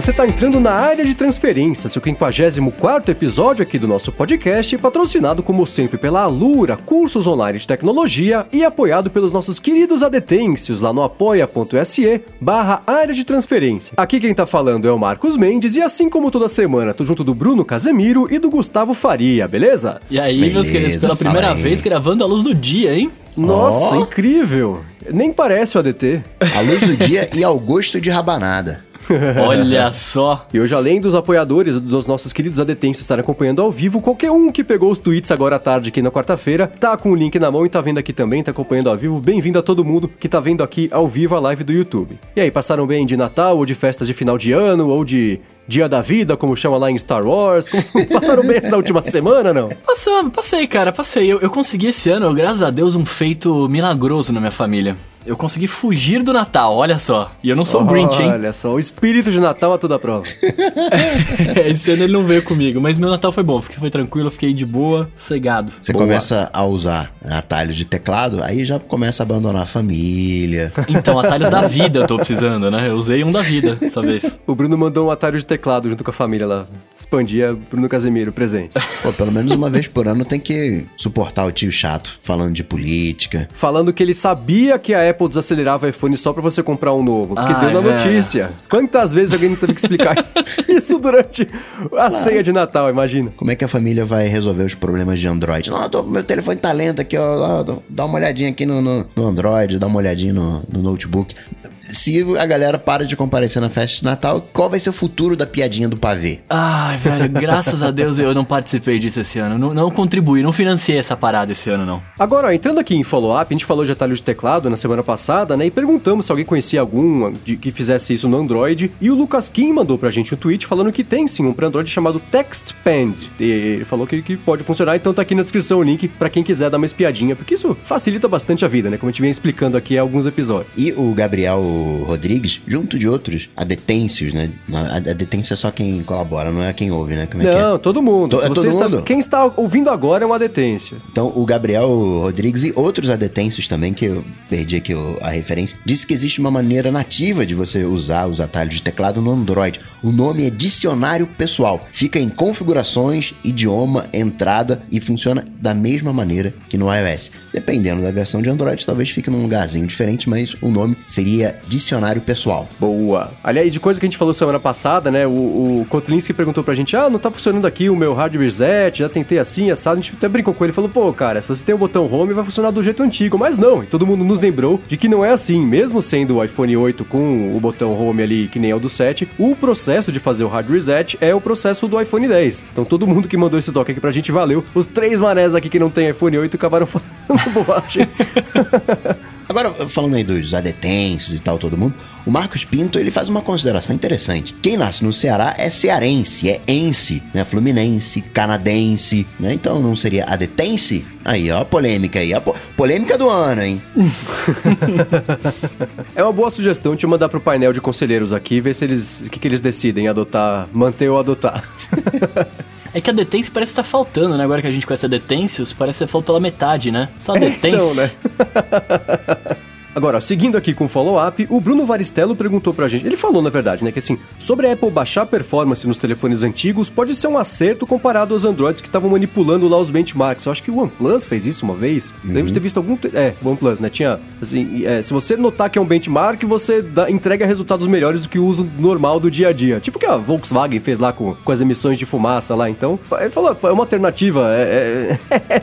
você está entrando na área de transferência, seu 54 episódio aqui do nosso podcast, patrocinado como sempre pela Alura, cursos online de tecnologia e apoiado pelos nossos queridos adetêncios lá no apoia.se barra área de transferência. Aqui quem tá falando é o Marcos Mendes e assim como toda semana, tô junto do Bruno Casemiro e do Gustavo Faria, beleza? E aí, Beleza, meus queridos, pela primeira aí. vez gravando a luz do dia, hein? Nossa, Ó. incrível! Nem parece o ADT. A luz do dia e ao gosto de rabanada. Olha só. E hoje, além dos apoiadores dos nossos queridos adetêncios estarem acompanhando ao vivo, qualquer um que pegou os tweets agora à tarde aqui na quarta-feira, tá com o link na mão e tá vendo aqui também, tá acompanhando ao vivo. Bem-vindo a todo mundo que tá vendo aqui ao vivo a live do YouTube. E aí, passaram bem de Natal, ou de festas de final de ano, ou de Dia da Vida, como chama lá em Star Wars? Passaram bem essa última semana, não? Passamos, passei, cara, passei. Eu, eu consegui esse ano, graças a Deus, um feito milagroso na minha família. Eu consegui fugir do Natal, olha só. E eu não sou o Grinch, hein? Olha só, o espírito de Natal a toda prova. esse ano ele não veio comigo, mas meu Natal foi bom. Fiquei, foi tranquilo, fiquei de boa, cegado. Você Boa. começa a usar atalho de teclado, aí já começa a abandonar a família. Então, atalhos da vida eu tô precisando, né? Eu usei um da vida dessa vez. O Bruno mandou um atalho de teclado junto com a família lá. Expandia Bruno Casemiro, presente. Pô, pelo menos uma vez por ano tem que suportar o tio chato falando de política. falando que ele sabia que a Apple desacelerava o iPhone só pra você comprar um novo. Porque Ai, deu na velho. notícia. Quantas vezes alguém teve que explicar isso durante a ceia de Natal, imagina. Como é que a família vai resolver os problemas de Android? Não, tô- meu telefone tá lento aqui, ó. ó, dá- Dá uma olhadinha aqui no, no- no Android, dá uma olhadinha no, no notebook. Se a galera para de comparecer na festa de Natal, qual vai ser o futuro da piadinha do pavê? Ai, velho, graças a Deus eu não participei disso esse ano. Não, não contribuí, não financiei essa parada esse ano, não. Agora, ó, entrando aqui em follow-up, a gente falou de atalho de teclado na semana passada, né? E perguntamos se alguém conhecia algum de- que fizesse isso no Android. E o Lucas Kim mandou pra gente um tweet falando que tem sim um pra Android chamado TextPend. E ele falou que, que pode funcionar, então tá aqui na descrição o link pra quem quiser dar uma espiadinha, porque isso facilita bastante a vida, né? Como a gente vem explicando aqui há alguns episódios. E o Gabriel Rodrigues, junto de outros adetêncios, né? A a detência é só quem colabora, não é quem ouve, né? Como é que é? Não, todo mundo. To- é todo está- mundo? Quem está ouvindo agora é uma detência. Então, o Gabriel Rodrigues e outros adetêncios também, que eu perdi aqui a referência, disse que existe uma maneira nativa de você usar os atalhos de teclado no Android. O nome é Dicionário Pessoal. Fica em configurações, idioma, entrada e funciona da mesma maneira que no iOS. Dependendo da versão de Android, talvez fique num lugarzinho diferente, mas o nome seria Dicionário Pessoal. Boa. Aliás, de coisa que a gente falou semana passada, né? O, o Kotlinski perguntou pra gente: ah, não tá funcionando aqui o meu hard reset, já tentei assim, assado. A gente até brincou com ele falou: pô, cara, se você tem o botão home, vai funcionar do jeito antigo. Mas não, e todo mundo nos lembrou de que não é assim. Mesmo sendo o iPhone 8 com o botão home ali, que nem é o do 7, o processo de fazer o hard reset é o processo do iPhone 10. Então todo mundo que mandou esse toque aqui pra gente, valeu. Os três manés aqui que não tem iPhone 8 acabaram falando bobagem. Agora, falando aí dos adetêncios e tal, todo mundo, o Marcos Pinto, ele faz uma consideração interessante. Quem nasce no Ceará é cearense, é ense, né? Fluminense, canadense, né? Então não seria adetense? Aí, ó, a polêmica aí, a po- polêmica do ano, hein? É uma boa sugestão te mandar pro painel de conselheiros aqui e ver se eles. o que, que eles decidem, adotar, manter ou adotar. É que a Detence parece que tá faltando, né? Agora que a gente conhece a Detêncios, parece que faltou pela metade, né? Só a Detence. Então, né? Agora, seguindo aqui com o follow-up, o Bruno Varistello perguntou pra gente. Ele falou, na verdade, né, que assim, sobre a Apple baixar a performance nos telefones antigos pode ser um acerto comparado aos Androids que estavam manipulando lá os benchmarks. Eu acho que o OnePlus fez isso uma vez. Lembro de ter visto algum. É, o OnePlus, né? Tinha. Assim, é, se você notar que é um benchmark, você dá- entrega resultados melhores do que o uso normal do dia a dia. Tipo o que a Volkswagen fez lá com, com as emissões de fumaça lá. Então, ele falou, é uma alternativa. É,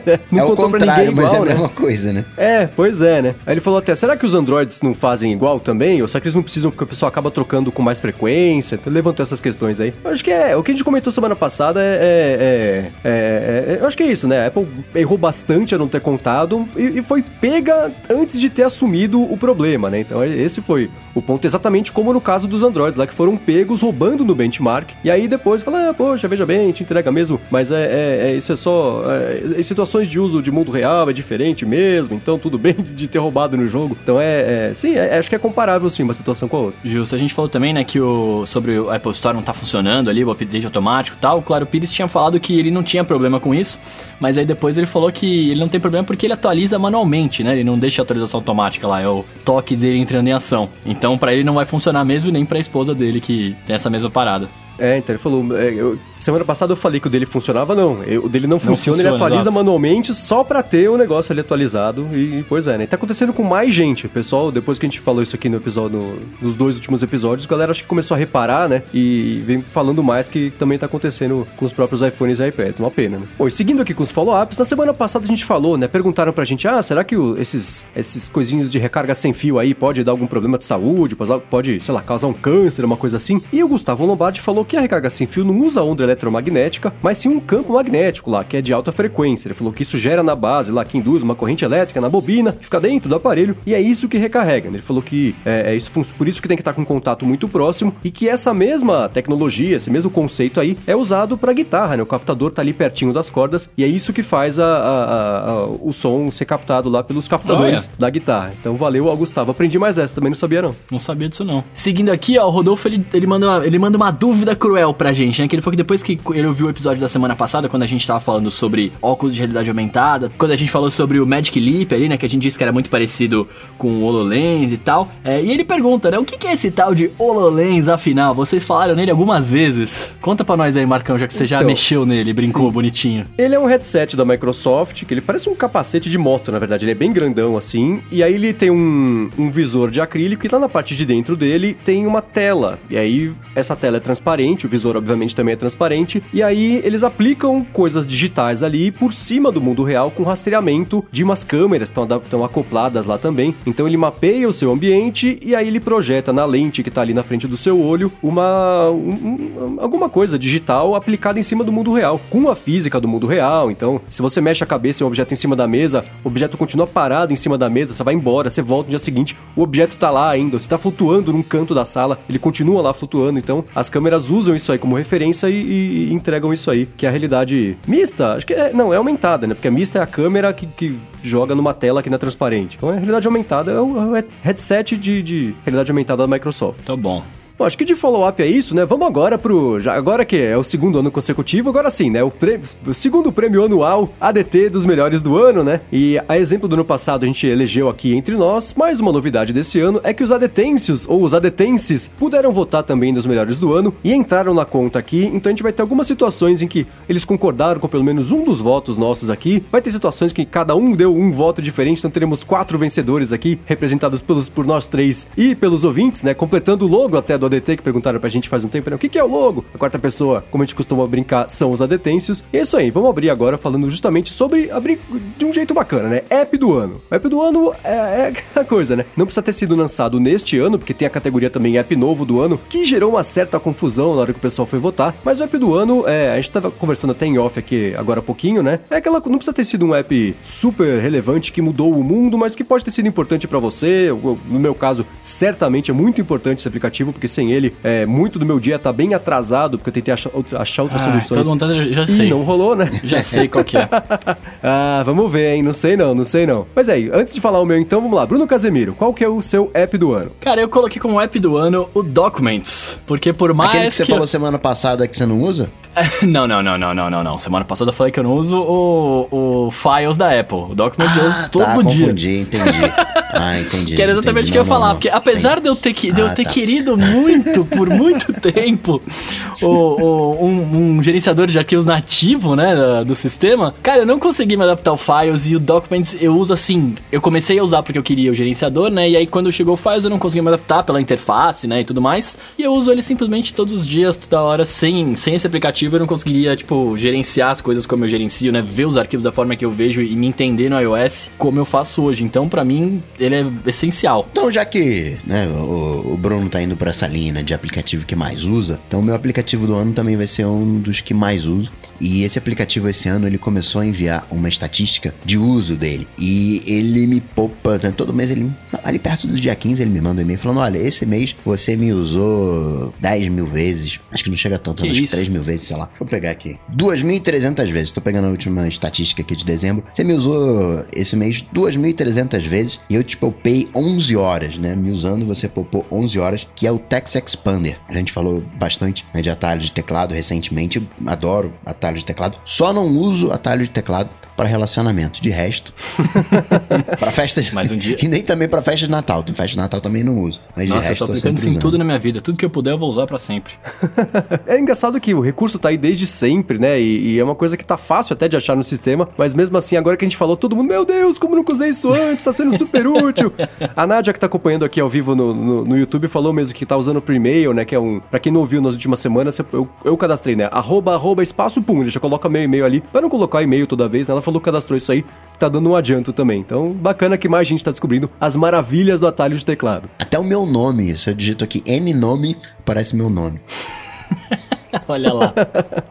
é- não é o contou pra ninguém mas igual, é a né? mesma coisa, né? É, pois é, né? Aí ele falou até, será que os Androids não fazem igual também? Ou será que eles não precisam porque o pessoal acaba trocando com mais frequência? Então levantou essas questões aí. Eu acho que é, o que a gente comentou semana passada é... é- é- é- é- eu acho que é isso, né? A Apple errou bastante a não ter contado e, e foi pega antes de ter assumido o problema, né? Então esse foi o ponto, exatamente como no caso dos Androids, lá que foram pegos roubando no benchmark. E aí depois fala, ah, poxa, veja bem, gente entrega mesmo, mas é, é- é- isso é só... é, em situações de uso de mundo real é diferente mesmo, então tudo bem de ter roubado no jogo. Então é, é sim, é, acho que é comparável sim uma situação com a outra. Justo. A gente falou também, né, que o sobre o Apple Store não tá funcionando ali, o update automático e tal. O Claro Pires tinha falado que ele não tinha problema com isso, mas aí depois ele falou que ele não tem problema porque ele atualiza manualmente, né? Ele não deixa a atualização automática lá, é o toque dele entrando em ação. Então para ele não vai funcionar mesmo nem para a esposa dele que tem essa mesma parada. É, então ele falou. É, eu, semana passada eu falei que o dele funcionava, não. Eu, o dele não, não funciona, funciona, ele atualiza exato. manualmente só pra ter o negócio ali atualizado. E, pois é, né? tá acontecendo com mais gente. Pessoal, depois que a gente falou isso aqui no episódio, no, nos dois últimos episódios, a galera acho que começou a reparar, né? E vem falando mais que também tá acontecendo com os próprios iPhones e iPads. Uma pena, né? Bom, e seguindo aqui com os follow-ups, na semana passada a gente falou, né? Perguntaram pra gente, ah, será que o, esses, esses coisinhos de recarga sem fio aí pode dar algum problema de saúde? Pode, sei lá, causar um câncer, uma coisa assim? E o Gustavo Lombardi falou que a recarga sem fio não usa onda eletromagnética, mas sim um campo magnético lá, que é de alta frequência. Ele falou que isso gera na base lá, que induz uma corrente elétrica na bobina, que fica dentro do aparelho, e é isso que recarrega. Ele falou que é, é isso, por isso que tem que estar com contato muito próximo, e que essa mesma tecnologia, esse mesmo conceito aí, é usado para guitarra, né? O captador tá ali pertinho das cordas, e é isso que faz a, a, a, o som ser captado lá pelos captadores da guitarra. Então valeu, Gustavo. Aprendi mais essa, também não sabia não. Não sabia disso não. Seguindo aqui, ó, o Rodolfo, ele, ele, manda, uma, ele manda uma dúvida cruel pra gente, né? Que ele falou que depois que ele ouviu o episódio da semana passada, quando a gente tava falando sobre óculos de realidade aumentada, quando a gente falou sobre o Magic Leap ali, né? Que a gente disse que era muito parecido com o HoloLens e tal. É, e ele pergunta, né? O que, que é esse tal de HoloLens, afinal? Vocês falaram nele algumas vezes. Conta pra nós aí, Marcão, já que você já então, mexeu nele, brincou sim. bonitinho. Ele é um headset da Microsoft, que ele parece um capacete de moto, na verdade. Ele é bem grandão assim. E aí ele tem um, um visor de acrílico e lá na parte de dentro dele tem uma tela. E aí essa tela é transparente, o visor obviamente também é transparente, e aí eles aplicam coisas digitais ali por cima do mundo real com rastreamento de umas câmeras que estão acopladas lá também. Então ele mapeia o seu ambiente e aí ele projeta na lente que está ali na frente do seu olho uma um, alguma coisa digital aplicada em cima do mundo real, com a física do mundo real. Então, se você mexe a cabeça em um objeto em cima da mesa, o objeto continua parado em cima da mesa, você vai embora, você volta no dia seguinte, o objeto está lá ainda, você está flutuando num canto da sala, ele continua lá flutuando. Então, as câmeras usam isso aí como referência e, e, entregam isso aí, que é a realidade mista. Acho que é, não, é aumentada, né? Porque a mista é a câmera que, que joga numa tela que não é transparente. Então a realidade aumentada é o headset de, de realidade aumentada da Microsoft. Tá bom. Bom, acho que de follow-up é isso, né? Vamos agora pro. Já, agora que é o segundo ano consecutivo, agora sim, né? O, prêmio, o segundo prêmio anual ADT dos melhores do ano, né? E a exemplo do ano passado a gente elegeu aqui entre nós, mais uma novidade desse ano é que os adetêncios ou os adetenses puderam votar também nos melhores do ano e entraram na conta aqui. Então a gente vai ter algumas situações em que eles concordaram com pelo menos um dos votos nossos aqui. Vai ter situações que cada um deu um voto diferente, então teremos quatro vencedores aqui, representados pelos, por nós três e pelos ouvintes, né? Completando o logo até do do ADT que perguntaram pra gente faz um tempo, né? O que, que é o logo? A quarta pessoa, como a gente costuma brincar, são os adetêncios. E é isso aí, vamos abrir agora falando justamente sobre abrir de um jeito bacana, né? App do ano. O app do ano é, é a coisa, né? Não precisa ter sido lançado neste ano, porque tem a categoria também App Novo do ano, que gerou uma certa confusão na hora que o pessoal foi votar. Mas o app do ano, é, a gente tava conversando até em off aqui agora há pouquinho, né? É aquela. Não precisa ter sido um app super relevante que mudou o mundo, mas que pode ter sido importante para você. No meu caso, certamente é muito importante esse aplicativo, porque sem ele, é, muito do meu dia tá bem atrasado, porque eu tentei achar, achar outras ah, soluções. Todo mundo já sei. E não rolou, né? Já sei qual que é. ah, vamos ver, hein? Não sei não, não sei não. Mas aí, antes de falar o meu, então, vamos lá. Bruno Casemiro, qual que é o seu app do ano? Cara, eu coloquei como app do ano o Documents, porque por mais Aquele que você que falou semana passada que você não usa? Não, não, não, não, não, não, não. Semana passada eu falei que eu não uso o, o Files da Apple. O Documents ah, eu uso tá, todo dia. Entendi, entendi. Ah, entendi. Que era exatamente o que eu ia falar, porque apesar de eu ter, de eu ah, ter tá. querido muito, por muito tempo, o, o, um, um, gerenciador de arquivos nativo, né, do sistema, cara, eu não consegui me adaptar ao Files e o Documents eu uso assim. Eu comecei a usar porque eu queria o gerenciador, né, e aí quando chegou o Files eu não consegui me adaptar pela interface, né, e tudo mais. E eu uso ele simplesmente todos os dias, toda hora, sem, sem esse aplicativo eu não conseguiria, tipo, gerenciar as coisas como eu gerencio, né? Ver os arquivos da forma que eu vejo e me entender no iOS como eu faço hoje. Então, para mim, ele é essencial. Então, já que né, o, o Bruno tá indo para essa linha de aplicativo que mais usa, então o meu aplicativo do ano também vai ser um dos que mais uso. E esse aplicativo esse ano ele começou a enviar uma estatística de uso dele. E ele me poupa, né, todo mês ele, ali perto do dia 15, ele me manda um e-mail falando: olha, esse mês você me usou 10 mil vezes. Acho que não chega tanto, que acho que 3 mil vezes, sei lá. Deixa eu pegar aqui. 2.300 vezes. Tô pegando a última estatística aqui de dezembro. Você me usou esse mês 2.300 vezes. E eu te poupei 11 horas, né? Me usando, você poupou 11 horas, que é o Text Expander. A gente falou bastante né, de atalho de teclado recentemente. Adoro atalho de teclado. Só não uso atalho de teclado para relacionamento. De resto, para festas. Mais um dia. E nem também para festas de Natal. Tem festa de Natal também não uso. Mas Nossa, de resto, eu tô aplicando isso em tudo na minha vida. Tudo que eu puder eu vou usar pra sempre. É engraçado que o recurso tá aí desde sempre, né? E, e é uma coisa que tá fácil até de achar no sistema, mas mesmo assim, agora que a gente falou, todo mundo, meu Deus, como nunca usei isso antes, tá sendo super útil. A Nádia, que tá acompanhando aqui ao vivo no, no, no YouTube, falou mesmo que tá usando o Premail, né? Que é um. Pra quem não ouviu nas últimas semanas, eu, eu cadastrei, né? Arroba, arroba, espaço, pum. Ele já coloca meu e-mail ali. Pra não colocar e-mail toda vez, né? Ela falou que cadastrou isso aí, tá dando um adianto também. Então, bacana que mais gente tá descobrindo as maravilhas do atalho de teclado. Até o meu nome, se eu digito aqui N nome, parece meu nome. Olha lá.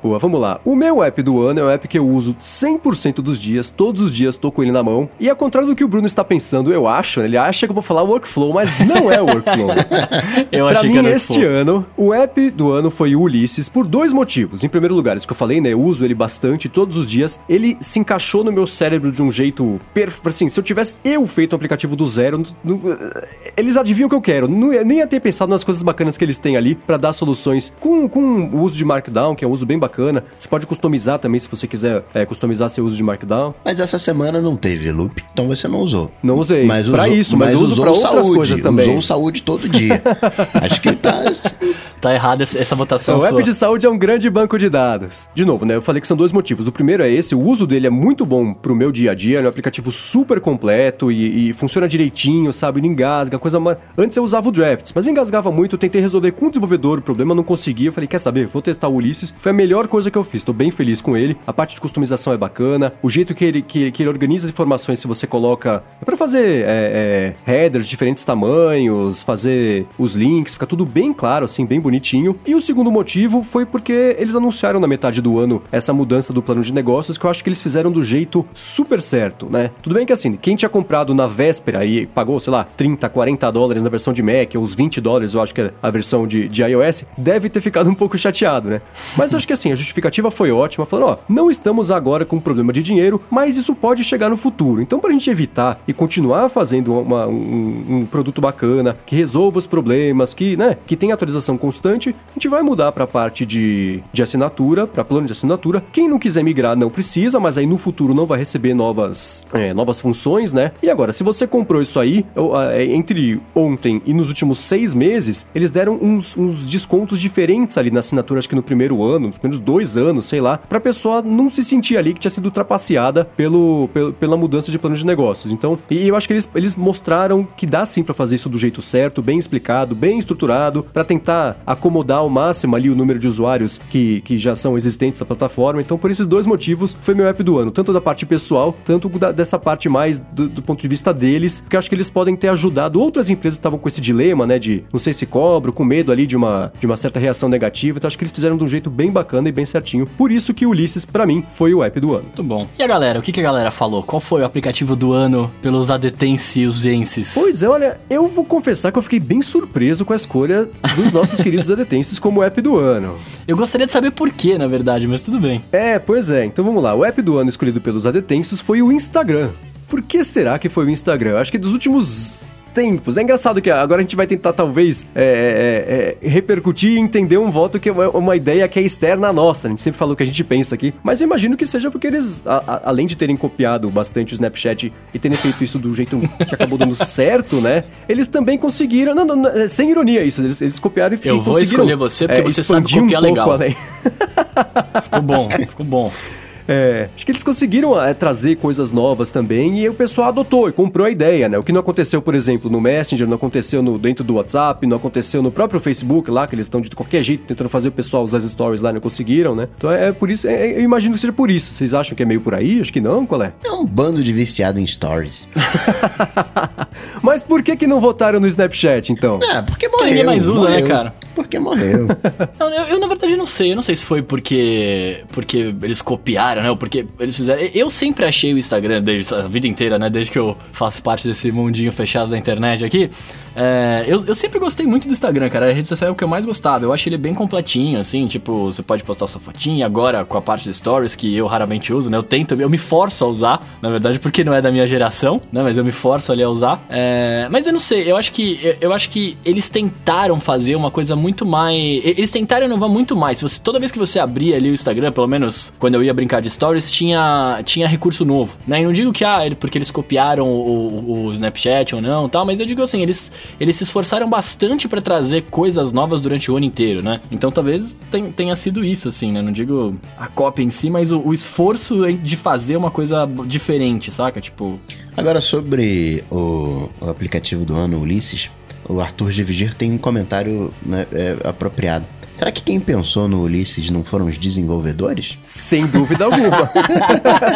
Boa, vamos lá. O meu app do ano é um app que eu uso 100% dos dias, todos os dias tô com ele na mão. E ao contrário do que o Bruno está pensando, eu acho, ele acha que eu vou falar workflow, mas não é workflow. Eu pra achei mim, que era este Workflow. ano, o app do ano foi o Ulisses por dois motivos. Em primeiro lugar, isso que eu falei, né? Eu uso ele bastante todos os dias. Ele se encaixou no meu cérebro de um jeito perfeito. Assim, se eu tivesse eu feito o aplicativo do zero, não- eles adivinham o que eu quero. Não, nem ia ter pensado nas coisas bacanas que eles têm ali pra dar soluções com, com o uso de Markdown, que é um uso bem bacana. Você pode customizar também, se você quiser é, customizar seu uso de Markdown. Mas essa semana não teve loop, então você não usou. Não usei. Pra isso, mas eu uso usou pra outras saúde, coisas também. Usou saúde todo dia. Acho que tá. Tá errada essa votação Então, o sua. app de saúde é um grande banco de dados. De novo, né? Eu falei que são dois motivos. O primeiro é esse, o uso dele é muito bom pro meu dia a dia, é um aplicativo super completo e, e funciona direitinho, sabe? Não engasga, coisa mais. Antes eu usava o Drafts, mas engasgava muito, eu tentei resolver com o desenvolvedor o problema, não consegui. Eu falei, quer saber? Vou testar o Ulisses. Foi a melhor coisa que eu fiz, tô bem feliz com ele. A parte de customização é bacana, o jeito que ele, que, que ele organiza as informações, se você coloca. É pra fazer é, é, headers de diferentes tamanhos, fazer os links, fica tudo bem claro, assim, bem bonitinho. E o segundo motivo foi porque eles anunciaram na metade do ano essa mudança do plano de negócios que eu acho que eles fizeram do jeito super certo, né? Tudo bem que assim, quem tinha comprado na véspera e pagou, sei lá, 30, 40 dólares na versão de Mac, ou uns 20 dólares, eu acho que é a versão de, de iOS, deve ter ficado um pouco chateado, né? Mas acho que assim, a justificativa foi ótima, falando, ó, não estamos agora com problema de dinheiro, mas isso pode chegar no futuro. Então, pra gente evitar e continuar fazendo uma- um, um produto bacana, que resolva os problemas, que, né, que tem atualização constante, a gente vai mudar pra parte de, de assinatura, pra plano de assinatura. Quem não quiser migrar não precisa, mas aí no futuro não vai receber novas, é, novas funções, né? E agora, se você comprou isso aí, é, entre ontem e nos últimos seis meses, eles deram uns, uns descontos diferentes ali na assinatura, acho que no primeiro ano, nos primeiros dois anos, sei lá, pra pessoa não se sentir ali que tinha sido trapaceada pelo, pelo- pela mudança de plano de negócios. Então, e eu acho que eles, eles mostraram que dá sim pra fazer isso do jeito certo, bem explicado, bem estruturado, pra tentar acomodar ao máximo ali o número de usuários que, que já são existentes na plataforma. Então, por esses dois motivos, foi meu app do ano, tanto da parte pessoal, tanto da- dessa parte mais do, do ponto de vista deles, que eu acho que eles podem ter ajudado. Outras empresas estavam com esse dilema, né, de não sei se cobro, com medo ali de uma, de uma certa reação negativa. Então, acho que eles fizeram de um jeito bem bacana e bem certinho. Por isso que o Ulisses, pra mim, foi o app do ano. Muito bom. E a galera, o que, que a galera falou? Qual foi o aplicativo do ano pelos adetensiusenses? Pois é, olha, eu vou confessar que eu fiquei bem surpreso com a escolha dos nossos queridos adetenses como app do ano. Eu gostaria de saber por quê, na verdade, mas tudo bem. É, pois é. Então vamos lá. O app do ano escolhido pelos adetensos foi o Instagram. Por que será que foi o Instagram? Eu acho que dos últimos tempos. É engraçado que agora a gente vai tentar, talvez, é, é, é, repercutir e entender um voto que é uma, ideia que é externa à nossa. A gente sempre falou o que a gente pensa aqui. Mas eu imagino que seja porque eles, a- a- além de terem copiado bastante o Snapchat e terem feito isso do jeito que acabou dando certo, né? Eles também conseguiram. Não, não, não, é, sem ironia isso. Eles, eles copiaram e Eu e vou escolher você porque você sabe copiar um pouco legal. Ficou bom, ficou bom. É, acho que eles conseguiram é, trazer coisas novas também e o pessoal adotou e comprou a ideia, né? O que não aconteceu, por exemplo, no Messenger, não aconteceu no, dentro do WhatsApp, não aconteceu no próprio Facebook lá, que eles estão de qualquer jeito tentando fazer o pessoal usar as stories lá e não conseguiram, né? Então é, é por isso, é- eu imagino que seja por isso. Vocês acham que é meio por aí? Acho que não, qual é? É um bando de viciado em stories. Mas por que que não votaram no Snapchat, então? É, porque morreu. ninguém mais usa, né, morreu. cara? Porque morreu. não, eu, eu, na verdade não sei. Eu não sei se foi porque porque eles copiaram, né? Ou porque eles fizeram. Eu sempre achei o Instagram desde a vida inteira, né? Desde que eu faço parte desse mundinho fechado da internet aqui. É, eu, eu sempre gostei muito do Instagram, cara. A rede social é o que eu mais gostava. Eu acho ele bem completinho, assim. Tipo, você pode postar sua fotinha agora com a parte de stories que eu raramente uso, né? Eu tento, eu me forço a usar, na verdade, porque não é da minha geração, né? Mas eu me forço ali a usar. É, mas eu não sei, eu acho que eu, eu acho que eles tentaram fazer uma coisa muito mais. Eles tentaram inovar muito mais. Você, toda vez que você abria ali o Instagram, pelo menos quando eu ia brincar de stories, tinha, tinha recurso novo. Né? E não digo que, ah, porque eles copiaram o, o Snapchat ou não tal, mas eu digo assim, eles, eles se esforçaram bastante para trazer coisas novas durante o ano inteiro, né? Então talvez tenha sido isso, assim, né? Não digo a cópia em si, mas o, o esforço de fazer uma coisa diferente, saca? Tipo. Agora, sobre o, o aplicativo do ano, Ulisses, o Arthur de Vigir tem um comentário né, é, apropriado. Será que quem pensou no Ulisses não foram os desenvolvedores? Sem dúvida alguma.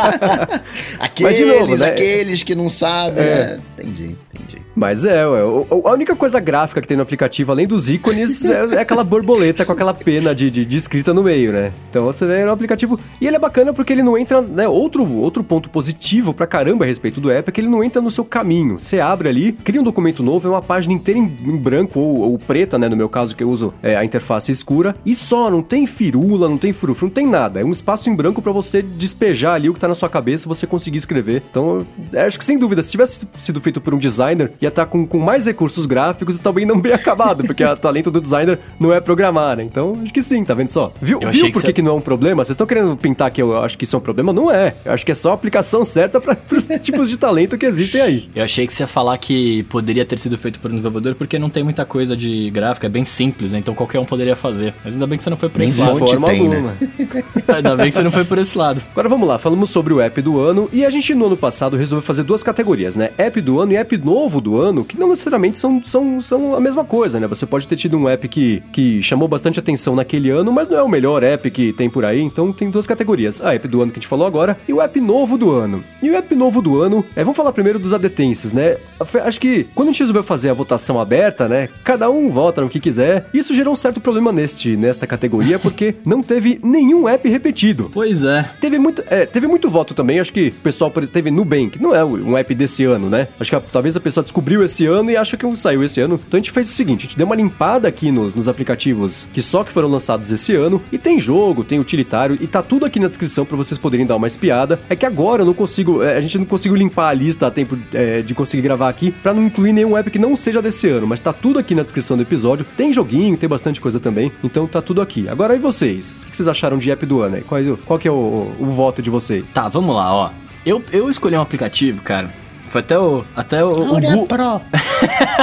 aqueles, de novo, né? aqueles que não sabem. É. Né? Entendi, entendi. Mas é, ué, a única coisa gráfica que tem no aplicativo, além dos ícones, é, é aquela borboleta com aquela pena de, de, de, escrita no meio, né? Então você vê no aplicativo. E ele é bacana porque ele não entra, né? Outro, outro ponto positivo pra caramba a respeito do app é que ele não entra no seu caminho. Você abre ali, cria um documento novo, é uma página inteira em, em branco ou, ou, preta, né? No meu caso, que eu uso é, a interface escura. E só, não tem firula, não tem frufru, não tem nada. É um espaço em branco para você despejar ali o que tá na sua cabeça você conseguir escrever. Então, acho que sem dúvida, se tivesse sido feito por um designer, ia estar tá com, com mais recursos gráficos e também não bem acabado, porque o talento do designer não é programar, né? Então, acho que sim, tá vendo só? Viu, viu por que, que não é um problema? Vocês estão querendo pintar que eu acho que isso é um problema? Não é. Eu acho que é só a aplicação certa para os tipos de talento que existem aí. Eu achei que você ia falar que poderia ter sido feito por um desenvolvedor porque não tem muita coisa de gráfico, é bem simples, né? então qualquer um poderia fazer. Mas ainda bem que você não foi por esse lado. Forma tem, né? ainda bem que você não foi por esse lado. Agora vamos lá, falamos sobre o app do ano e a gente no ano passado resolveu fazer duas categorias, né? App do ano e app novo do ano, que não necessariamente são, são, são a mesma coisa, né? Você pode ter tido um app que, que chamou bastante atenção naquele ano, mas não é o melhor app que tem por aí, então tem duas categorias. A app do ano que a gente falou agora e o app novo do ano. E o app novo do ano, é, vamos falar primeiro dos adetenses, né? Acho que quando a gente resolveu fazer a votação aberta, né? Cada um vota no que quiser. Isso gerou um certo problema neste, nesta categoria, porque não teve nenhum app repetido. Pois é. Teve muito, é, teve muito voto também, acho que o pessoal teve Nubank, não é um app desse ano, né? Acho que talvez a pessoa descobriu esse ano e acha que saiu esse ano. Então a gente fez o seguinte, a gente deu uma limpada aqui nos, nos aplicativos que só que foram lançados esse ano. E tem jogo, tem utilitário, e tá tudo aqui na descrição para vocês poderem dar uma espiada. É que agora eu não consigo, é, a gente não conseguiu limpar a lista a tempo é, de conseguir gravar aqui, para não incluir nenhum app que não seja desse ano, mas tá tudo aqui na descrição do episódio. Tem joguinho, tem bastante coisa também, então tá tudo aqui. Agora e vocês? O que vocês acharam de app do ano? Qual, qual que é o, o, o voto de vocês? Tá, vamos lá, ó. Eu, eu escolhi um aplicativo, cara, foi até o. Até o. o Pro.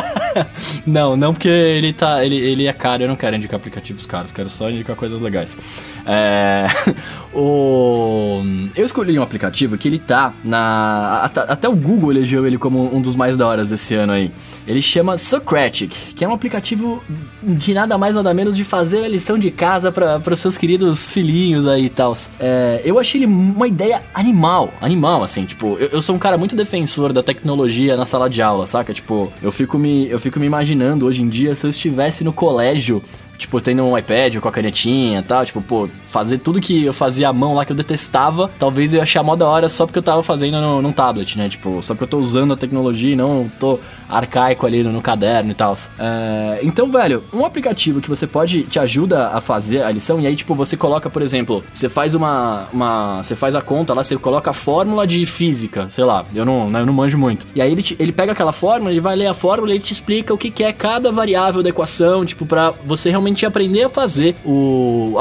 não, não porque ele tá. Ele, ele é caro, eu não quero indicar aplicativos caros, quero só indicar coisas legais. É, o, eu escolhi um aplicativo que ele tá na. Até, até, o Google elegeu ele como um dos mais da horas desse ano aí. Ele chama Socratic, que é um aplicativo de nada mais nada menos de fazer a lição de casa para os seus queridos filhinhos aí e tal. É, eu achei ele uma ideia animal, animal, assim, tipo, eu, eu sou um cara muito defensor da tecnologia na sala de aula, saca? Tipo, eu fico me, eu fico me imaginando hoje em dia se eu estivesse no colégio tipo, tendo um iPad com a canetinha e tal, tipo, pô, fazer tudo que eu fazia à mão lá que eu detestava, talvez eu ia achar mó da hora só porque eu tava fazendo no, num tablet, né? Tipo, só porque eu tô usando a tecnologia e não tô arcaico ali no, no caderno e tal. É, então, velho, um aplicativo que você pode te ajuda a fazer a lição e aí, tipo, você coloca, por exemplo, você faz uma. uma você faz a conta lá, você coloca a fórmula de física, sei lá, eu não, né, eu não manjo muito. E aí ele, te, ele pega aquela fórmula, ele vai ler a fórmula e ele te explica o que, que é cada variável da equação, tipo, pra você realmente aprender a fazer o,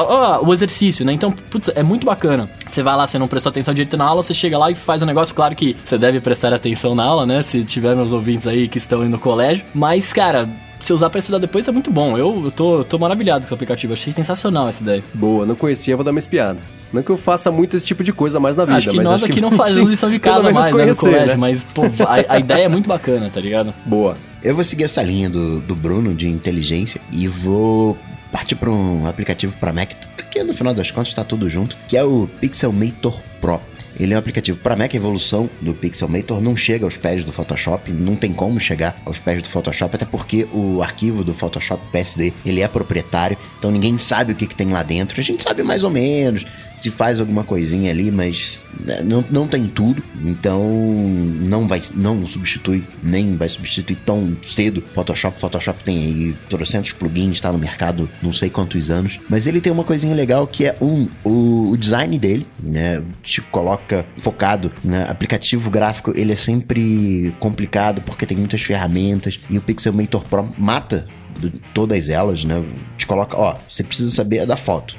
o exercício, né? Então, putz, é muito bacana. Você vai lá, você não prestou atenção direito na aula, você chega lá e faz o um negócio. Claro que você deve prestar atenção na aula, né? Se tiver meus ouvintes aí que estão indo no colégio. Mas, cara, se usar pra estudar depois é muito bom. Eu, eu tô, tô maravilhado com esse aplicativo. Achei sensacional essa ideia. Boa, não conhecia, vou dar uma espiada. Não que eu faça muito esse tipo de coisa mais na vida. Acho que nós acho aqui que, não fazemos lição de casa mais conhecer, né, no colégio, né? mas pô, a, a ideia é muito bacana, tá ligado? Boa. Eu vou seguir essa linha do, do Bruno de inteligência e vou partir para um aplicativo para Mac, que no final das contas está tudo junto, que é o Pixelmator Pro. Ele é um aplicativo para Mac, a evolução do Pixelmator não chega aos pés do Photoshop, não tem como chegar aos pés do Photoshop, até porque o arquivo do Photoshop PSD, ele é proprietário, então ninguém sabe o que, que tem lá dentro. A gente sabe mais ou menos, se faz alguma coisinha ali, mas né, não, não tem tudo, então não vai não substitui, nem vai substituir tão cedo Photoshop. Photoshop tem aí trocentos plugins, está no mercado não sei quantos anos, mas ele tem uma coisinha legal que é um o, o design dele, né, te coloca focado, né, aplicativo gráfico, ele é sempre complicado porque tem muitas ferramentas e o Pixelmator Pro mata todas elas, né? Te coloca, ó, você precisa saber da foto.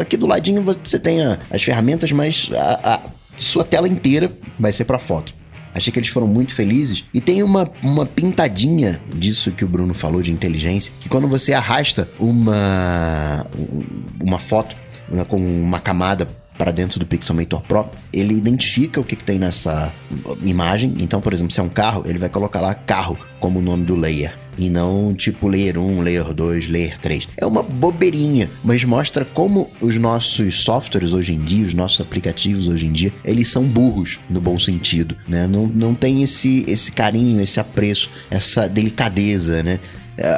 Aqui do ladinho você tem as ferramentas, mas a, a sua tela inteira vai ser para foto. Achei que eles foram muito felizes. E tem uma, uma pintadinha disso que o Bruno falou de inteligência, que quando você arrasta uma, uma foto né, com uma camada para dentro do Pixelmator Pro, ele identifica o que, que, tem nessa imagem. Então, por exemplo, se é um carro, ele vai colocar lá carro como o nome do layer e não tipo layer 1, layer 2, layer 3. É uma bobeirinha, mas mostra como os nossos softwares hoje em dia, os nossos aplicativos hoje em dia, eles são burros no bom sentido, né? Não, não tem esse, esse carinho, esse apreço, essa delicadeza, né?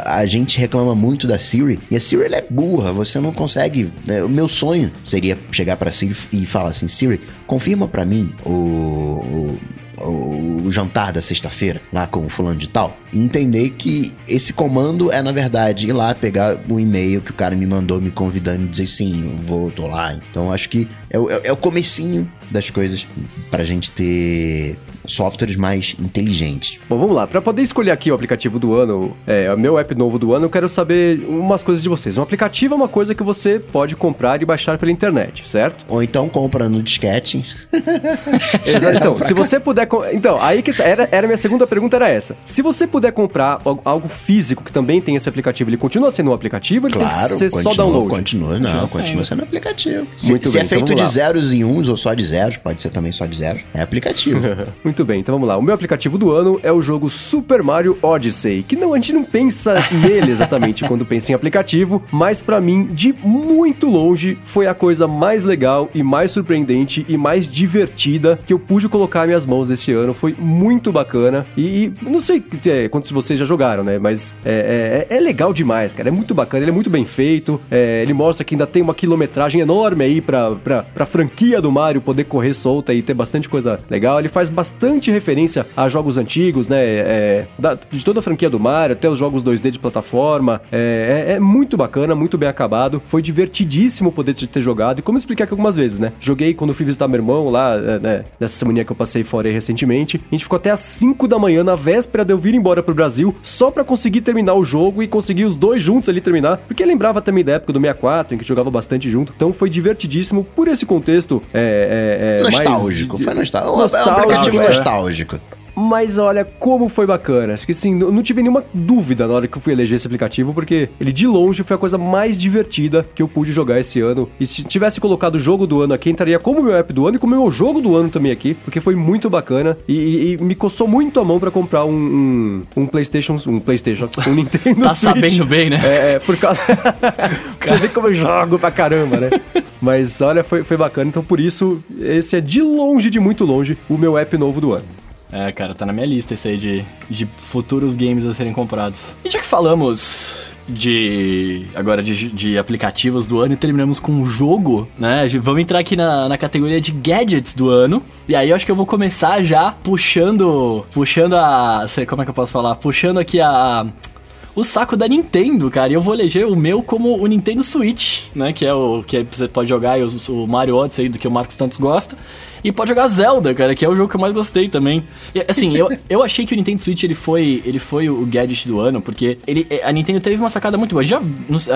A gente reclama muito da Siri e a Siri ela é burra, você não consegue. Né? O meu sonho seria chegar para Siri e falar assim: Siri, confirma para mim o, o o, jantar da sexta-feira, lá com o fulano de tal, e entender que esse comando é, na verdade, ir lá pegar o e-mail que o cara me mandou me convidando e dizer sim, vou, tô lá. Então acho que é, é, é o comecinho das coisas pra gente ter softwares mais inteligentes. Bom, vamos lá. Para poder escolher aqui o aplicativo do ano, é, o meu app novo do ano, eu quero saber umas coisas de vocês. Um aplicativo é uma coisa que você pode comprar e baixar pela internet, certo? Ou então compra no disquete. Exato. Então, se você puder. Então, aí que tá, era, era minha segunda pergunta era essa. Se você puder comprar algo físico que também tem esse aplicativo, ele continua sendo um aplicativo? Ele claro, tem que ser continua, só download? Continua, não, continua, continua sendo aplicativo. Se, Muito se bem, é então feito então de zeros e uns ou só de zeros, pode ser também só de zeros, é aplicativo. Muito bem, então vamos lá. O meu aplicativo do ano é o jogo Super Mario Odyssey, que não, a gente não pensa nele exatamente quando pensa em aplicativo, mas para mim, de muito longe, foi a coisa mais legal e mais surpreendente e mais divertida que eu pude colocar minhas mãos esse ano. Foi muito bacana e, não sei é, quantos de vocês já jogaram, né? Mas é, é, é, legal demais, cara. É muito bacana, ele é muito bem feito. É, ele mostra que ainda tem uma quilometragem enorme aí pra, pra, pra franquia do Mario poder correr solta e ter bastante coisa legal. Ele faz bastante referência a jogos antigos, né? É, da, de toda a franquia do Mario, até os jogos 2D de plataforma. É, é, é, muito bacana, muito bem acabado. Foi divertidíssimo poder ter jogado. E como eu expliquei aqui algumas vezes, né? Joguei quando fui visitar meu irmão lá, é, né? Nessa semana que eu passei fora aí recentemente. A gente ficou até às 5 da manhã, na véspera de eu vir embora pro Brasil, só para conseguir terminar o jogo e conseguir os dois juntos ali terminar. Porque lembrava também da época do 64, em que jogava bastante junto. Então foi divertidíssimo por esse contexto. É, é, é nostálgico, mais... foi nostálgico. nostálgico. É um é. Nostálgico. Mas olha como foi bacana. Acho que assim, não tive nenhuma dúvida na hora que eu fui eleger esse aplicativo, porque ele de longe foi a coisa mais divertida que eu pude jogar esse ano. E se tivesse colocado o jogo do ano aqui, entraria como meu app do ano e como meu jogo do ano também aqui, porque foi muito bacana e, e, e me coçou muito a mão para comprar um, um, um, PlayStation, um PlayStation, um Nintendo tá Switch. sabendo bem, né? É, é por causa. Você vê como eu jogo pra caramba, né? Mas olha, foi, foi bacana. Então por isso, esse é de longe, de muito longe, o meu app novo do ano. É, cara, tá na minha lista esse aí de, de futuros games a serem comprados. E já que falamos de agora de, de aplicativos do ano e terminamos com um jogo, né? Vamos entrar aqui na, na categoria de gadgets do ano. E aí eu acho que eu vou começar já puxando puxando a, sei como é que eu posso falar? Puxando aqui a o saco da Nintendo, cara. E eu vou eleger o meu como o Nintendo Switch, né? Que é o que você pode jogar aí, o, Mario Odyssey do que o Marcos tantos gosta. E pode jogar Zelda, cara, que é o jogo que eu mais gostei também. E, assim, eu, eu achei que o Nintendo Switch ele foi, ele foi o gadget do ano, porque ele, a Nintendo teve uma sacada muito boa. Já,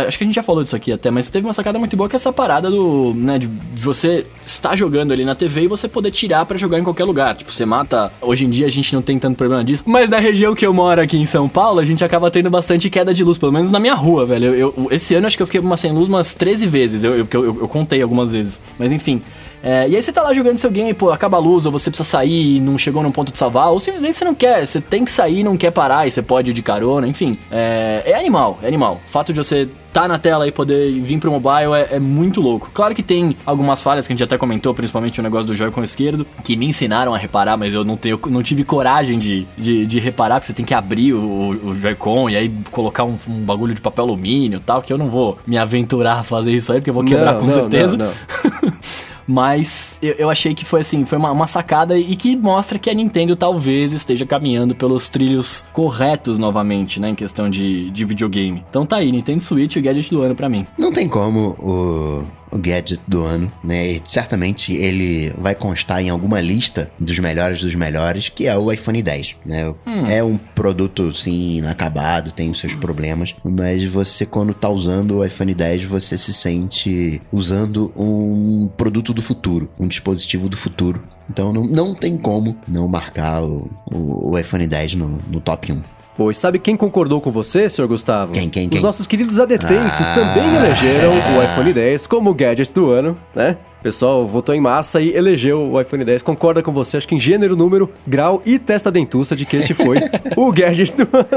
acho que a gente já falou disso aqui até, mas teve uma sacada muito boa que é essa parada do, né, de você estar jogando ali na TV e você poder tirar para jogar em qualquer lugar. Tipo, você mata. Hoje em dia a gente não tem tanto problema disso, mas na região que eu moro aqui em São Paulo, a gente acaba tendo bastante queda de luz, pelo menos na minha rua, velho. Eu, eu esse ano acho que eu fiquei uma sem luz umas 13 vezes. Eu, eu, eu, eu contei algumas vezes. Mas enfim. É, e aí você tá lá jogando seu game, pô, acaba a luz, ou você precisa sair e não chegou num ponto de salvar, ou simplesmente você não quer, você tem que sair não quer parar, e você pode ir de carona, enfim. É, é animal, é animal. O fato de você tá na tela e poder vir pro mobile é, é, muito louco. Claro que tem algumas falhas que a gente até comentou, principalmente o negócio do Joy-Con esquerdo, que me ensinaram a reparar, mas eu não, tenho, não tive coragem de, de, de reparar, porque você tem que abrir o, o Joy-Con e aí colocar um, um, bagulho de papel alumínio e tal, que eu não vou me aventurar a fazer isso aí, porque eu vou quebrar não, com não, certeza. Não, Mas eu, eu, achei que foi assim, foi uma, uma, sacada e que mostra que a Nintendo talvez esteja caminhando pelos trilhos corretos novamente, né? Em questão de, de videogame. Então tá aí, Nintendo Switch, o gadget do ano para mim. Não tem como o gadget do ano, né? E certamente ele vai constar em alguma lista dos melhores dos melhores, que é o iPhone 10, né? Hum. É um produto, sim, inacabado, tem os seus problemas, mas você, quando tá usando o iPhone 10, você se sente usando um produto do futuro, um dispositivo do futuro. Então não, não tem como não marcar o, o, o iPhone 10 no, no top 1. Pois sabe quem concordou com você, senhor Gustavo? Quem, quem, quem? Os nossos queridos adetenses ah, também elegeram o iPhone 10 como gadget do ano, né? Pessoal votou em massa e elegeu o iPhone 10. Concorda com você, acho que em gênero, número, grau e testa dentuça de que este foi o gadget do ano.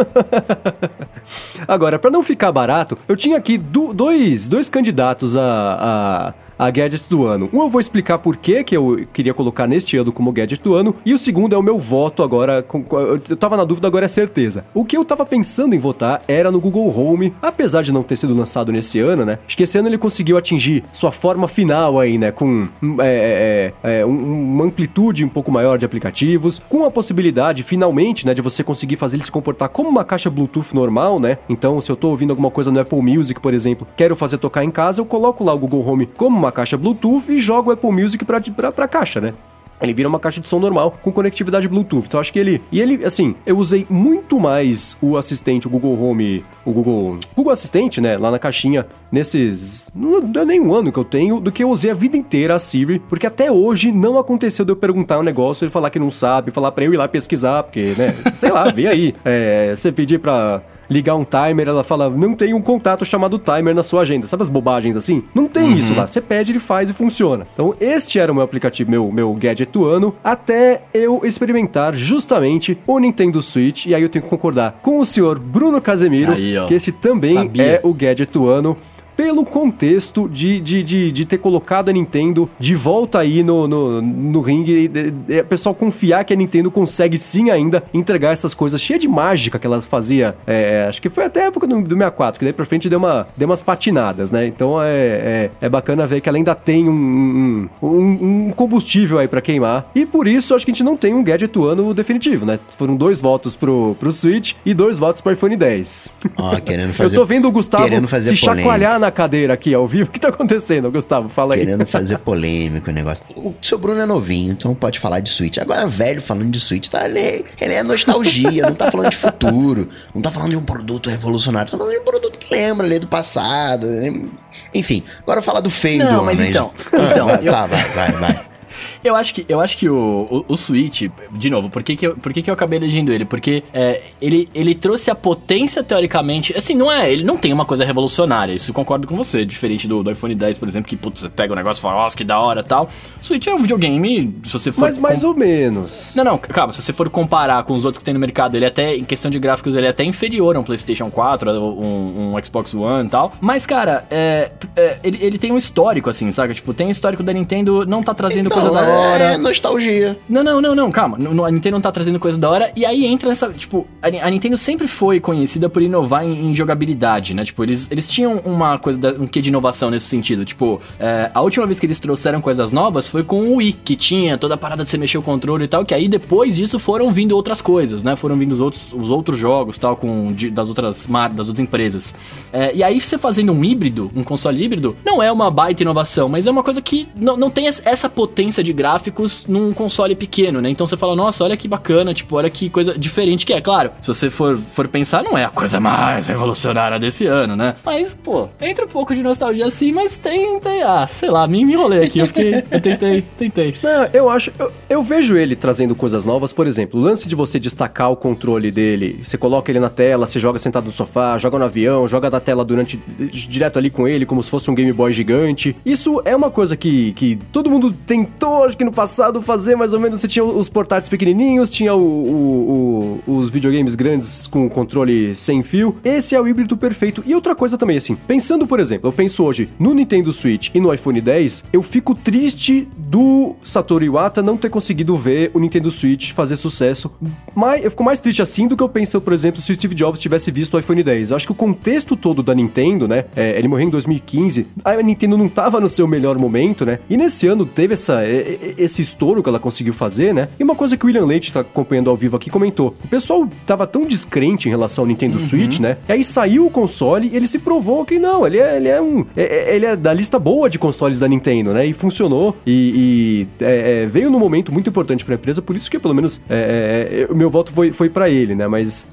Agora, para não ficar barato, eu tinha aqui do, dois, dois candidatos a, a a gadget do ano. Um eu vou explicar por que que eu queria colocar neste ano como gadget do ano, e o segundo é o meu voto agora, com, eu tava na dúvida, agora é certeza. O que eu tava pensando em votar era no Google Home, apesar de não ter sido lançado nesse ano, né? Acho que esse ano ele conseguiu atingir sua forma final aí, né? Com é, é, é, é uma amplitude um pouco maior de aplicativos, com a possibilidade, finalmente, né, de você conseguir fazer ele se comportar como uma caixa Bluetooth normal, né? Então, se eu tô ouvindo alguma coisa no Apple Music, por exemplo, quero fazer tocar em casa, eu coloco lá o Google Home como uma uma caixa Bluetooth e joga o Apple Music pra, pra, pra caixa, né? Ele vira uma caixa de som normal com conectividade Bluetooth. Então acho que ele. E ele, assim, eu usei muito mais o assistente, o Google Home, o Google. Google Assistente, né? Lá na caixinha, nesses. Não deu nem um ano que eu tenho, do que eu usei a vida inteira a Siri. Porque até hoje não aconteceu de eu perguntar um negócio, ele falar que não sabe, falar pra eu ir lá pesquisar, porque, né? sei lá, vê aí. É, você pedir pra ligar um timer, ela fala, não tem um contato chamado timer na sua agenda. Sabe as bobagens assim? Não tem uhum. isso lá. Você pede, ele faz e funciona. Então, este era o meu aplicativo, meu, meu gadget do ano, até eu experimentar justamente o Nintendo Switch. E aí eu tenho que concordar com o senhor Bruno Casemiro, aí, que esse também Sabia. é o gadget do ano pelo contexto de, de, de, de, ter colocado a Nintendo de volta aí no, no, no ringue. O pessoal confiar que a Nintendo consegue sim ainda entregar essas coisas cheias de mágica que elas fazia. É, acho que foi até a época do, do 64, que daí pra frente deu, uma, deu umas patinadas, né? Então é, é, é bacana ver que ela ainda tem um, um, um combustível aí para queimar. E por isso acho que a gente não tem um gadget ano definitivo, né? Foram dois votos pro, pro Switch e dois votos pro iPhone 10. Ó, oh, querendo fazer. Eu tô vendo o Gustavo se chacoalhar na cadeira aqui ao vivo. O que tá acontecendo, Gustavo? Fala aí. Querendo fazer polêmico o negócio. O seu Bruno é novinho, então pode falar de Switch. Agora, velho falando de Switch, tá, ele, é, ele é nostalgia, não tá falando de futuro, não tá falando de um produto revolucionário, tá falando de um produto que lembra ali do passado. Enfim, agora falar do feio não, do mas então, ah, então vai, eu... Tá, vai, vai, vai. Eu acho que, eu acho que o, o, o Switch, de novo, por que, que, eu, por que, que eu acabei elegendo ele? Porque é, ele, ele trouxe a potência, teoricamente. Assim, não é. Ele não tem uma coisa revolucionária, isso eu concordo com você. Diferente do, do iPhone 10, por exemplo, que putz, você pega o negócio e fala, nossa, que da hora tal. Switch é um videogame, se você for. Mas mais ou menos. Não, não, calma, se você for comparar com os outros que tem no mercado, ele é até, em questão de gráficos, ele é até inferior a um PlayStation 4, um, um Xbox One e tal. Mas, cara, é, é, ele, ele tem um histórico, assim, sabe? Tipo, tem histórico da Nintendo, não tá trazendo então, coisa da é, hora. É nostalgia. Não, não, não, não, calma. A Nintendo não tá trazendo coisa da hora. E aí entra nessa. Tipo, a Nintendo sempre foi conhecida por inovar em, em jogabilidade, né? Tipo, eles, eles tinham uma coisa, da, um quê de inovação nesse sentido. Tipo, é, a última vez que eles trouxeram coisas novas foi com o Wii, que tinha toda a parada de você mexer o controle e tal. Que aí depois disso foram vindo outras coisas, né? Foram vindo os outros, os outros jogos tal, com de, das outras das outras empresas. É, e aí você fazendo um híbrido, um console híbrido, não é uma baita inovação, mas é uma coisa que não, não tem essa potência de gráficos num console pequeno, né? Então você fala, nossa, olha que bacana, tipo, olha que coisa diferente que é. Claro, se você for, for pensar, não é a coisa mais revolucionária desse ano, né? Mas, pô, entra um pouco de nostalgia assim, mas tem, tem ah, sei lá, me enrolei aqui, eu fiquei, eu tentei, tentei. Não, eu acho, eu, eu vejo ele trazendo coisas novas, por exemplo, o lance de você destacar o controle dele, você coloca ele na tela, você joga sentado no sofá, joga no avião, joga na tela durante, direto ali com ele, como se fosse um Game Boy gigante. Isso é uma coisa que, que todo mundo tentou, que no passado, fazer mais ou menos, você tinha os portáteis pequenininhos, tinha o, o, o, os videogames grandes com controle sem fio, esse é o híbrido perfeito. E outra coisa também, assim, pensando, por exemplo, eu penso hoje no Nintendo Switch e no iPhone 10, eu fico triste do Satoru Iwata não ter conseguido ver o Nintendo Switch fazer sucesso. Mas eu fico mais triste assim do que eu penso, por exemplo, se o Steve Jobs tivesse visto o iPhone 10. Eu acho que o contexto todo da Nintendo, né? É, ele morreu em 2015, a Nintendo não tava no seu melhor momento, né? E nesse ano teve essa, esse estouro que ela conseguiu fazer, né? E uma coisa que o William Leite tá acompanhando ao vivo aqui comentou: o pessoal tava tão descrente em relação ao Nintendo uhum. Switch, né? E aí saiu o console e ele se provou que não, ele é, ele é um. É, é ele é da lista boa de consoles da Nintendo, né? E funcionou. E, e é, é, veio num momento muito importante pra empresa, por isso que pelo menos é, o meu voto foi, foi para ele, né? Mas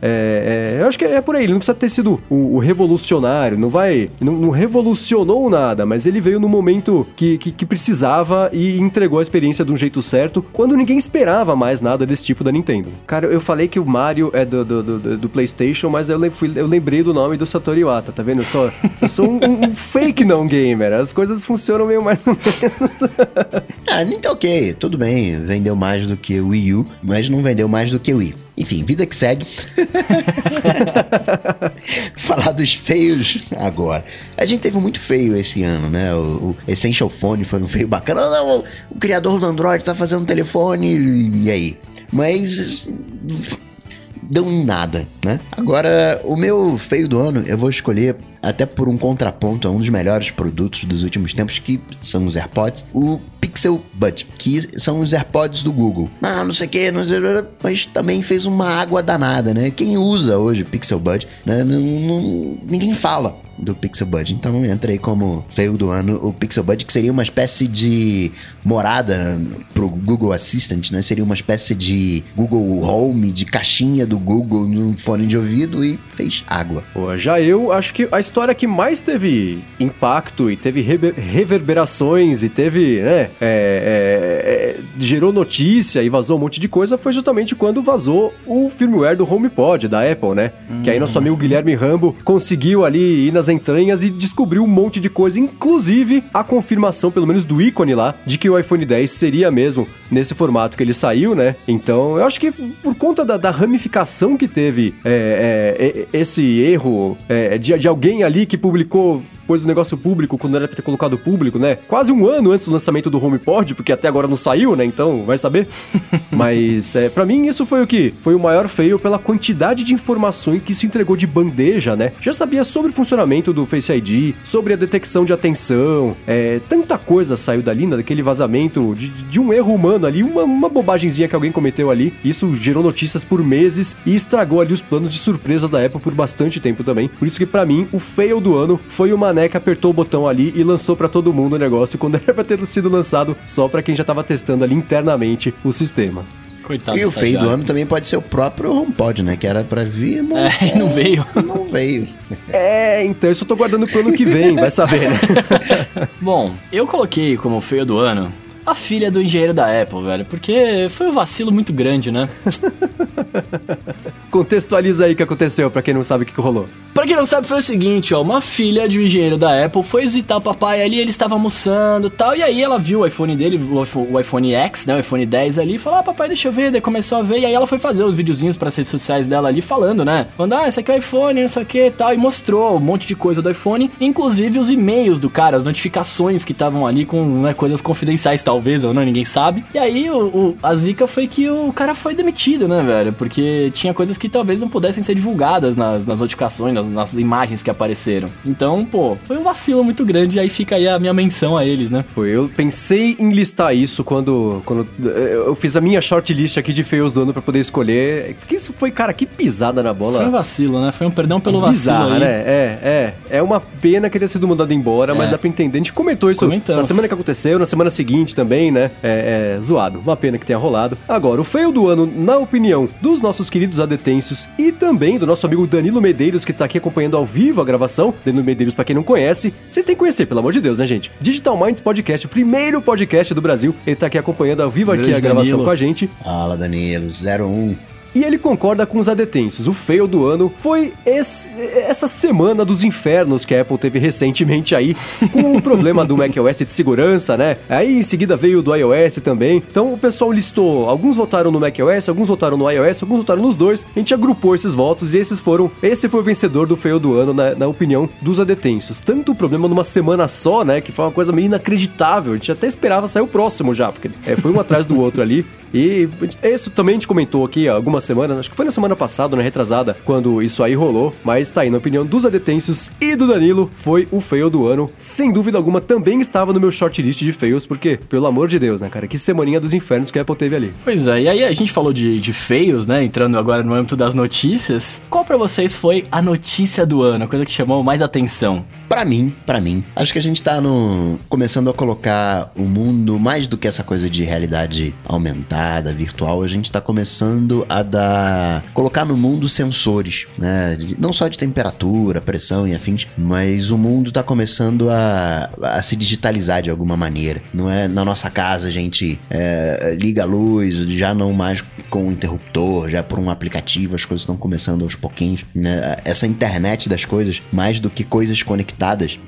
eu acho que é por aí, ele não precisa ter sido o, o revolucionário, não vai. Não, não, revolucionou nada, mas ele veio no momento que, que, que precisava e entregou a experiência de um jeito certo, quando ninguém esperava mais nada desse tipo da Nintendo. Cara, eu falei que o Mario é do, do, do, do PlayStation, mas eu, fui, eu lembrei do nome do Satoru Iwata, tá vendo? Eu sou, eu sou um, um fake não gamer. As coisas funcionam meio mais ou menos. ah, então ok, tudo bem. Vendeu mais do que o Wii U, mas não vendeu mais do que o Wii. Enfim, vida que segue. Falar dos feios agora. A gente teve muito feio esse ano, né? O, o Essential Phone foi um feio bacana. O, o criador do Android tá fazendo um telefone, e aí? Mas deu nada, né? Agora, o meu feio do ano, eu vou escolher até por um contraponto a um dos melhores produtos dos últimos tempos, que são os AirPods, o Pixel Bud, que são os AirPods do Google. Ah, não sei o que, não sei, mas também fez uma água danada, né? Quem usa hoje Pixel Bud, né? Não, não, ninguém fala do Pixel Bud. Então entra aí como feio do ano o Pixel Bud, que seria uma espécie de morada pro Google Assistant, né? Seria uma espécie de Google Home, de caixinha do Google no fone de ouvido e fez água. Pô, já eu acho que a história que mais teve impacto e teve reverberações e teve, né, é, é, é, gerou notícia e vazou um monte de coisa foi justamente quando vazou o firmware do HomePod da Apple, né? Hum. Que aí nosso amigo Guilherme Rambo conseguiu ali ir nas entranhas e descobriu um monte de coisa, inclusive a confirmação, pelo menos do ícone lá, de que o iPhone 10 seria mesmo nesse formato que ele saiu, né? Então, eu acho que por conta da, da ramificação que teve é, é, é esse erro é, de, de, alguém ali que publicou coisa do negócio público quando era pra ter colocado público, né? Quase um ano antes do lançamento do HomePod, porque até agora não saiu, né? Então, vai saber. Mas, é, para mim, isso foi o que? Foi o maior fail pela quantidade de informações que se entregou de bandeja, né? Já sabia sobre o funcionamento do Face ID, sobre a detecção de atenção, é, tanta coisa saiu dali, né, daquele vazamento de, de um erro humano ali, uma, uma bobagemzinha que alguém cometeu ali. Isso gerou notícias por meses e estragou ali os planos de surpresa da Apple por bastante tempo também. Por isso que para mim, o fail do ano foi o Mané que apertou o botão ali e lançou para todo mundo o negócio quando era pra ter sido lançado só para quem já tava testando ali internamente o sistema. Coitado e o feio do ano também pode ser o próprio HomePod, né? Que era pra vir, mas é, não veio. Não veio. É, então isso eu tô guardando pro ano que vem, vai saber, né? Bom, eu coloquei como feio do ano a filha do engenheiro da Apple, velho. Porque foi um vacilo muito grande, né? Contextualiza aí o que aconteceu, pra quem não sabe o que rolou. Pra quem não sabe, foi o seguinte, ó. Uma filha de um engenheiro da Apple foi visitar o papai ali, ele estava almoçando e tal. E aí ela viu o iPhone dele, o iPhone X, né? O iPhone 10 ali, e falou: Ah, papai, deixa eu ver. Daí começou a ver. E aí ela foi fazer os videozinhos para as redes sociais dela ali, falando, né? Falando, ah, esse aqui é o iPhone, não sei o que e tal. E mostrou um monte de coisa do iPhone, inclusive os e-mails do cara, as notificações que estavam ali com né, coisas confidenciais, talvez, ou não, ninguém sabe. E aí o, o, a zica foi que o cara foi demitido, né, velho? Porque tinha coisas que talvez não pudessem ser divulgadas nas, nas notificações, nas, nas imagens que apareceram. Então, pô, foi um vacilo muito grande. E aí fica aí a minha menção a eles, né? Foi. Eu pensei em listar isso quando, quando eu fiz a minha shortlist aqui de feios do ano pra poder escolher. Porque isso foi, cara, que pisada na bola. Foi um vacilo, né? Foi um perdão pelo Bizarra, vacilo. Aí. né? É, é. É uma pena que ele tenha sido mandado embora, é. mas dá pra entender. A gente comentou isso Comentamos. na semana que aconteceu, na semana seguinte também também, né? É, é, zoado. Uma pena que tenha rolado. Agora, o feio do ano, na opinião dos nossos queridos adetêncios e também do nosso amigo Danilo Medeiros, que tá aqui acompanhando ao vivo a gravação. Danilo Medeiros, pra quem não conhece, vocês têm que conhecer, pelo amor de Deus, né, gente? Digital Minds Podcast, o primeiro podcast do Brasil. Ele tá aqui acompanhando ao vivo aqui a gravação Danilo. com a gente. Fala, Danilo, 01. E ele concorda com os adetêncios. O fail do ano foi esse, essa semana dos infernos que a Apple teve recentemente aí, com o problema do macOS de segurança, né? Aí em seguida veio do iOS também. Então o pessoal listou, alguns votaram no macOS, alguns votaram no iOS, alguns votaram nos dois. A gente agrupou esses votos e esses foram. Esse foi o vencedor do fail do ano, na, na opinião dos adetêncios. Tanto o problema numa semana só, né? Que foi uma coisa meio inacreditável. A gente até esperava sair o próximo já, porque é, foi um atrás do outro ali. E isso também a gente comentou aqui algumas semanas, acho que foi na semana passada, na retrasada, quando isso aí rolou, mas tá aí, na opinião dos adetêncios e do Danilo, foi o fail do ano. Sem dúvida alguma, também estava no meu shortlist de fails, porque, pelo amor de Deus, né, cara, que semaninha dos infernos que a Apple teve ali. Pois é, e aí a gente falou de, de fails, né, entrando agora no âmbito das notícias. Qual para vocês foi a notícia do ano, a coisa que chamou mais atenção? Para mim, para mim, acho que a gente tá no começando a colocar o mundo mais do que essa coisa de realidade aumentada virtual, a gente está começando a dar colocar no mundo sensores, né? Não só de temperatura, pressão e afins, mas o mundo está começando a, a, se digitalizar de alguma maneira. Não é na nossa casa a gente é, liga a luz, já não mais com um interruptor, já por um aplicativo, as coisas estão começando aos pouquinhos. Né? Essa internet das coisas, mais do que coisas conectadas,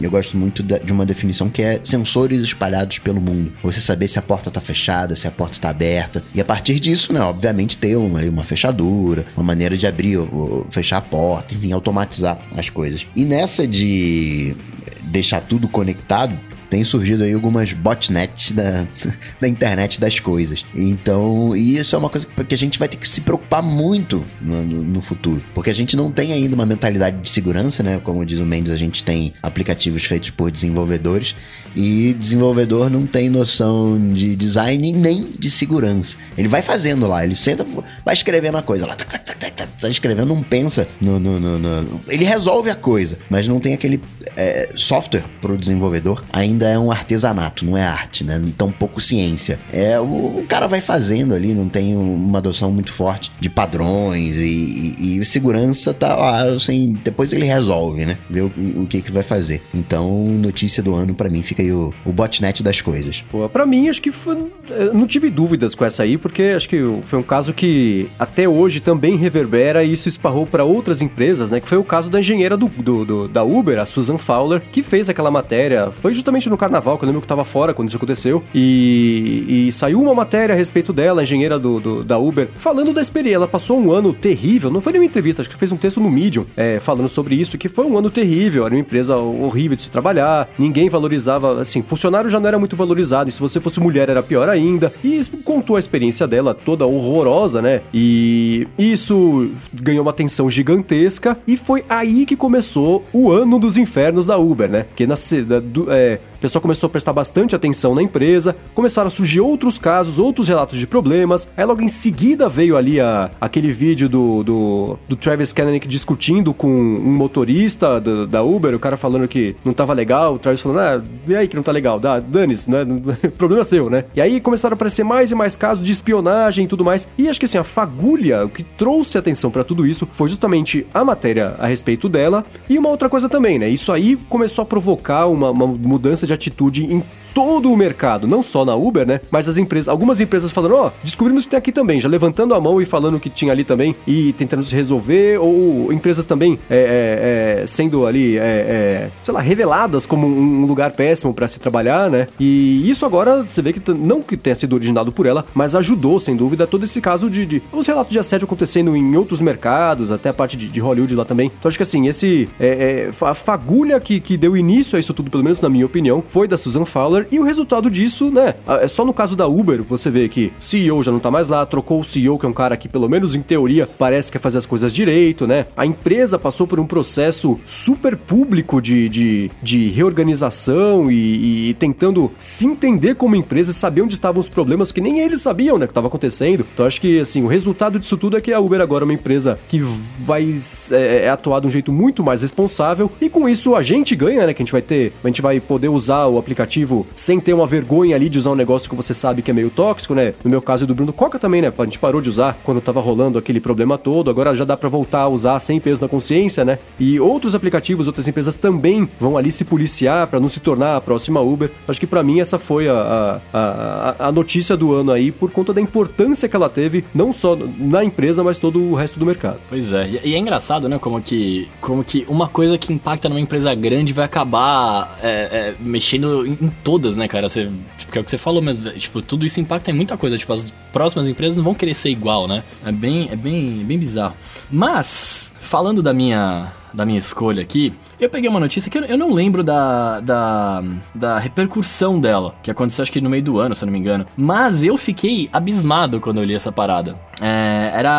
eu gosto muito de uma definição que é sensores espalhados pelo mundo. Você saber se a porta está fechada, se a porta está aberta, e a partir disso, né, obviamente, ter uma, uma fechadura, uma maneira de abrir ou fechar a porta, enfim, automatizar as coisas. E nessa de deixar tudo conectado, tem surgido aí algumas botnets da, da internet das coisas. Então, isso é uma coisa que a gente vai ter que se preocupar muito no, no, futuro. Porque a gente não tem ainda uma mentalidade de segurança, né? Como diz o Mendes, a gente tem aplicativos feitos por desenvolvedores e desenvolvedor não tem noção de design nem de segurança. Ele vai fazendo lá, ele senta, vai escrevendo a coisa lá, tá escrevendo, não pensa no, no, no, no, Ele resolve a coisa, mas não tem aquele é, software para o desenvolvedor ainda é um artesanato, não é arte, né? Então pouco ciência. É o, o cara vai fazendo ali, não tem uma adoção muito forte de padrões e, e, e segurança tá lá, assim, depois ele resolve, né? Ver o, o que que vai fazer. Então notícia do ano para mim fica aí o, o botnet das coisas. Pô, para mim acho que foi, não tive dúvidas com essa aí, porque acho que foi um caso que até hoje também reverbera e isso esparrou para outras empresas, né? Que foi o caso da engenheira do, do, do da Uber, a Susan Fowler, que fez aquela matéria. Foi justamente no carnaval, que eu lembro que tava fora quando isso aconteceu. E, e saiu uma matéria a respeito dela, a engenheira do, do, da Uber, falando da experiência. Ela passou um ano terrível, não foi nenhuma entrevista, acho que fez um texto no Medium é, falando sobre isso, que foi um ano terrível, era uma empresa horrível de se trabalhar, ninguém valorizava, assim, funcionário já não era muito valorizado, e se você fosse mulher era pior ainda. E contou a experiência dela toda horrorosa, né? E isso ganhou uma atenção gigantesca, e foi aí que começou o ano dos infernos da Uber, né? Porque na, do, é, o pessoal começou a prestar bastante atenção na empresa, começaram a surgir outros casos, outros relatos de problemas. Aí logo em seguida veio ali a, aquele vídeo do, do, do Travis Kalanick discutindo com um motorista da Uber, o cara falando que não tava legal, o Travis falando, ah, e aí que não tá legal, dá, dane-se, né? Problema seu, né? E aí começaram a aparecer mais e mais casos de espionagem e tudo mais. E acho que assim, a fagulha, o que trouxe atenção para tudo isso foi justamente a matéria a respeito dela e uma outra coisa também, né? Isso aí começou a provocar uma, uma mudança de atitude em todo o mercado, não só na Uber, né? Mas as empresas, algumas empresas falando, ó, oh, descobrimos que tem aqui também, já levantando a mão e falando que tinha ali também e tentando se resolver, ou empresas também é, é, é, sendo ali, é, é, sei lá, reveladas como um lugar péssimo para se trabalhar, né? E isso agora você vê que não que tenha sido originado por ela, mas ajudou, sem dúvida, todo esse caso de, de os relatos de assédio acontecendo em outros mercados, até a parte de, de Hollywood lá também. Então acho que assim, esse é, a fagulha que, que deu início a isso tudo, pelo menos na minha opinião, foi da Susan Fowler e o resultado disso, né? É só no caso da Uber, você vê que CEO já não tá mais lá, trocou o CEO, que é um cara que, pelo menos em teoria, parece que quer fazer as coisas direito, né? A empresa passou por um processo super público de, de, de reorganização e, e tentando se entender como empresa, saber onde estavam os problemas que nem eles sabiam, né? Que estava acontecendo. Então acho que, assim, o resultado disso tudo é que a Uber agora é uma empresa que vai é, é atuar de um jeito muito mais responsável e com isso a gente ganha, né? Que a gente vai ter, a gente vai poder usar o aplicativo sem ter uma vergonha ali de usar um negócio que você sabe que é meio tóxico, né? No meu caso do Bruno Coca também, né? A gente parou de usar quando tava rolando aquele problema todo, agora já dá para voltar a usar sem peso na consciência, né? E outros aplicativos, outras empresas também vão ali se policiar para não se tornar a próxima Uber. Acho que para mim essa foi a, a, a, a, notícia do ano aí por conta da importância que ela teve, não só na empresa, mas todo o resto do mercado. Pois é, e é engraçado, né? Como que, como que uma coisa que impacta numa empresa grande vai acabar é, é, mexendo em, em, todas, né, cara? Você, tipo, é o que você falou mesmo. Tipo, tudo isso impacta em muita coisa. Tipo, as próximas empresas não vão querer ser igual, né? É bem, é bem, bem bizarro. Mas, falando da minha da minha escolha aqui, eu peguei uma notícia que eu, eu não lembro da, da, da repercussão dela, que aconteceu acho que no meio do ano, se eu não me engano. Mas eu fiquei abismado quando eu li essa parada. É, era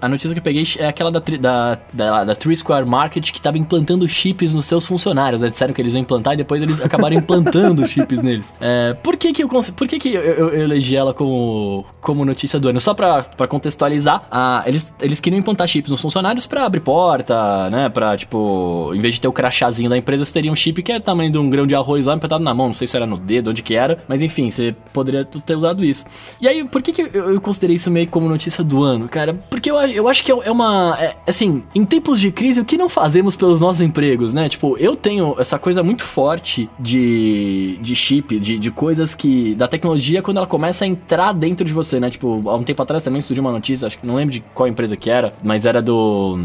a, a, notícia que eu peguei é aquela da, da, da, da Square Market que estava implantando chips nos seus funcionários. Né? Disseram que eles iam implantar e depois eles acabaram implantando chips neles. É, por que que eu, por que que eu, eu, eu, elegi ela como, como notícia do ano? Só pra contextualizar, a, eles, eles queriam implantar chips nos funcionários pra abrir porta, né? Pra, tipo, em vez de ter o crachazinho da empresa, você teria um chip que é tamanho de um grão de arroz lá implantado na mão. Não sei se era no dedo, onde que era. Mas enfim, você poderia ter usado isso. E aí, por que, que eu, eu considerei isso meio como notícia do ano, cara? Porque eu, eu acho que é, é uma. É, assim, em tempos de crise, o que não fazemos pelos nossos empregos, né? Tipo, eu tenho essa coisa muito forte de, de chip, de, de coisas que. da tecnologia quando ela começa a entrar dentro de você, né? Tipo, há um tempo atrás também surgiu uma notícia, acho que não lembro de qual empresa que era, mas era do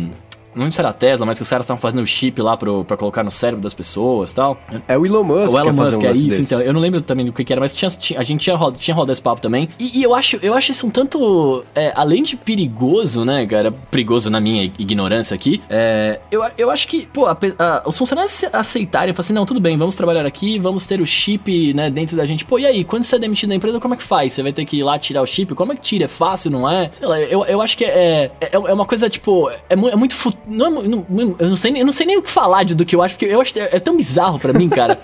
não lembro se era a Tesla, mas que os caras estavam fazendo o chip lá pro, pra colocar no cérebro das pessoas e tal. É o Elon Musk. O Elon Musk, um é isso, desse. então. Eu não lembro também do que, que era, mas tinha, tinha, a gente tinha, roda, tinha rodado esse papo também. E, e, eu, acho, eu acho isso um tanto. É, além de perigoso, né, cara? Perigoso na minha ignorância aqui. É, eu, eu acho que, pô, a, a, os funcionários aceitarem, falar assim, não, tudo bem, vamos trabalhar aqui, vamos ter o chip, né, dentro da gente. Pô, e aí, quando você é demitido da empresa, como é que faz? Você vai ter que ir lá tirar o chip? Como é que tira? É fácil, não é? Sei lá, eu, eu acho que é, é, é uma coisa, tipo, é, é muito. Não é, não, eu não sei, eu não sei nem o que falar de, do que eu acho, porque eu acho que é, é tão bizarro para mim, cara.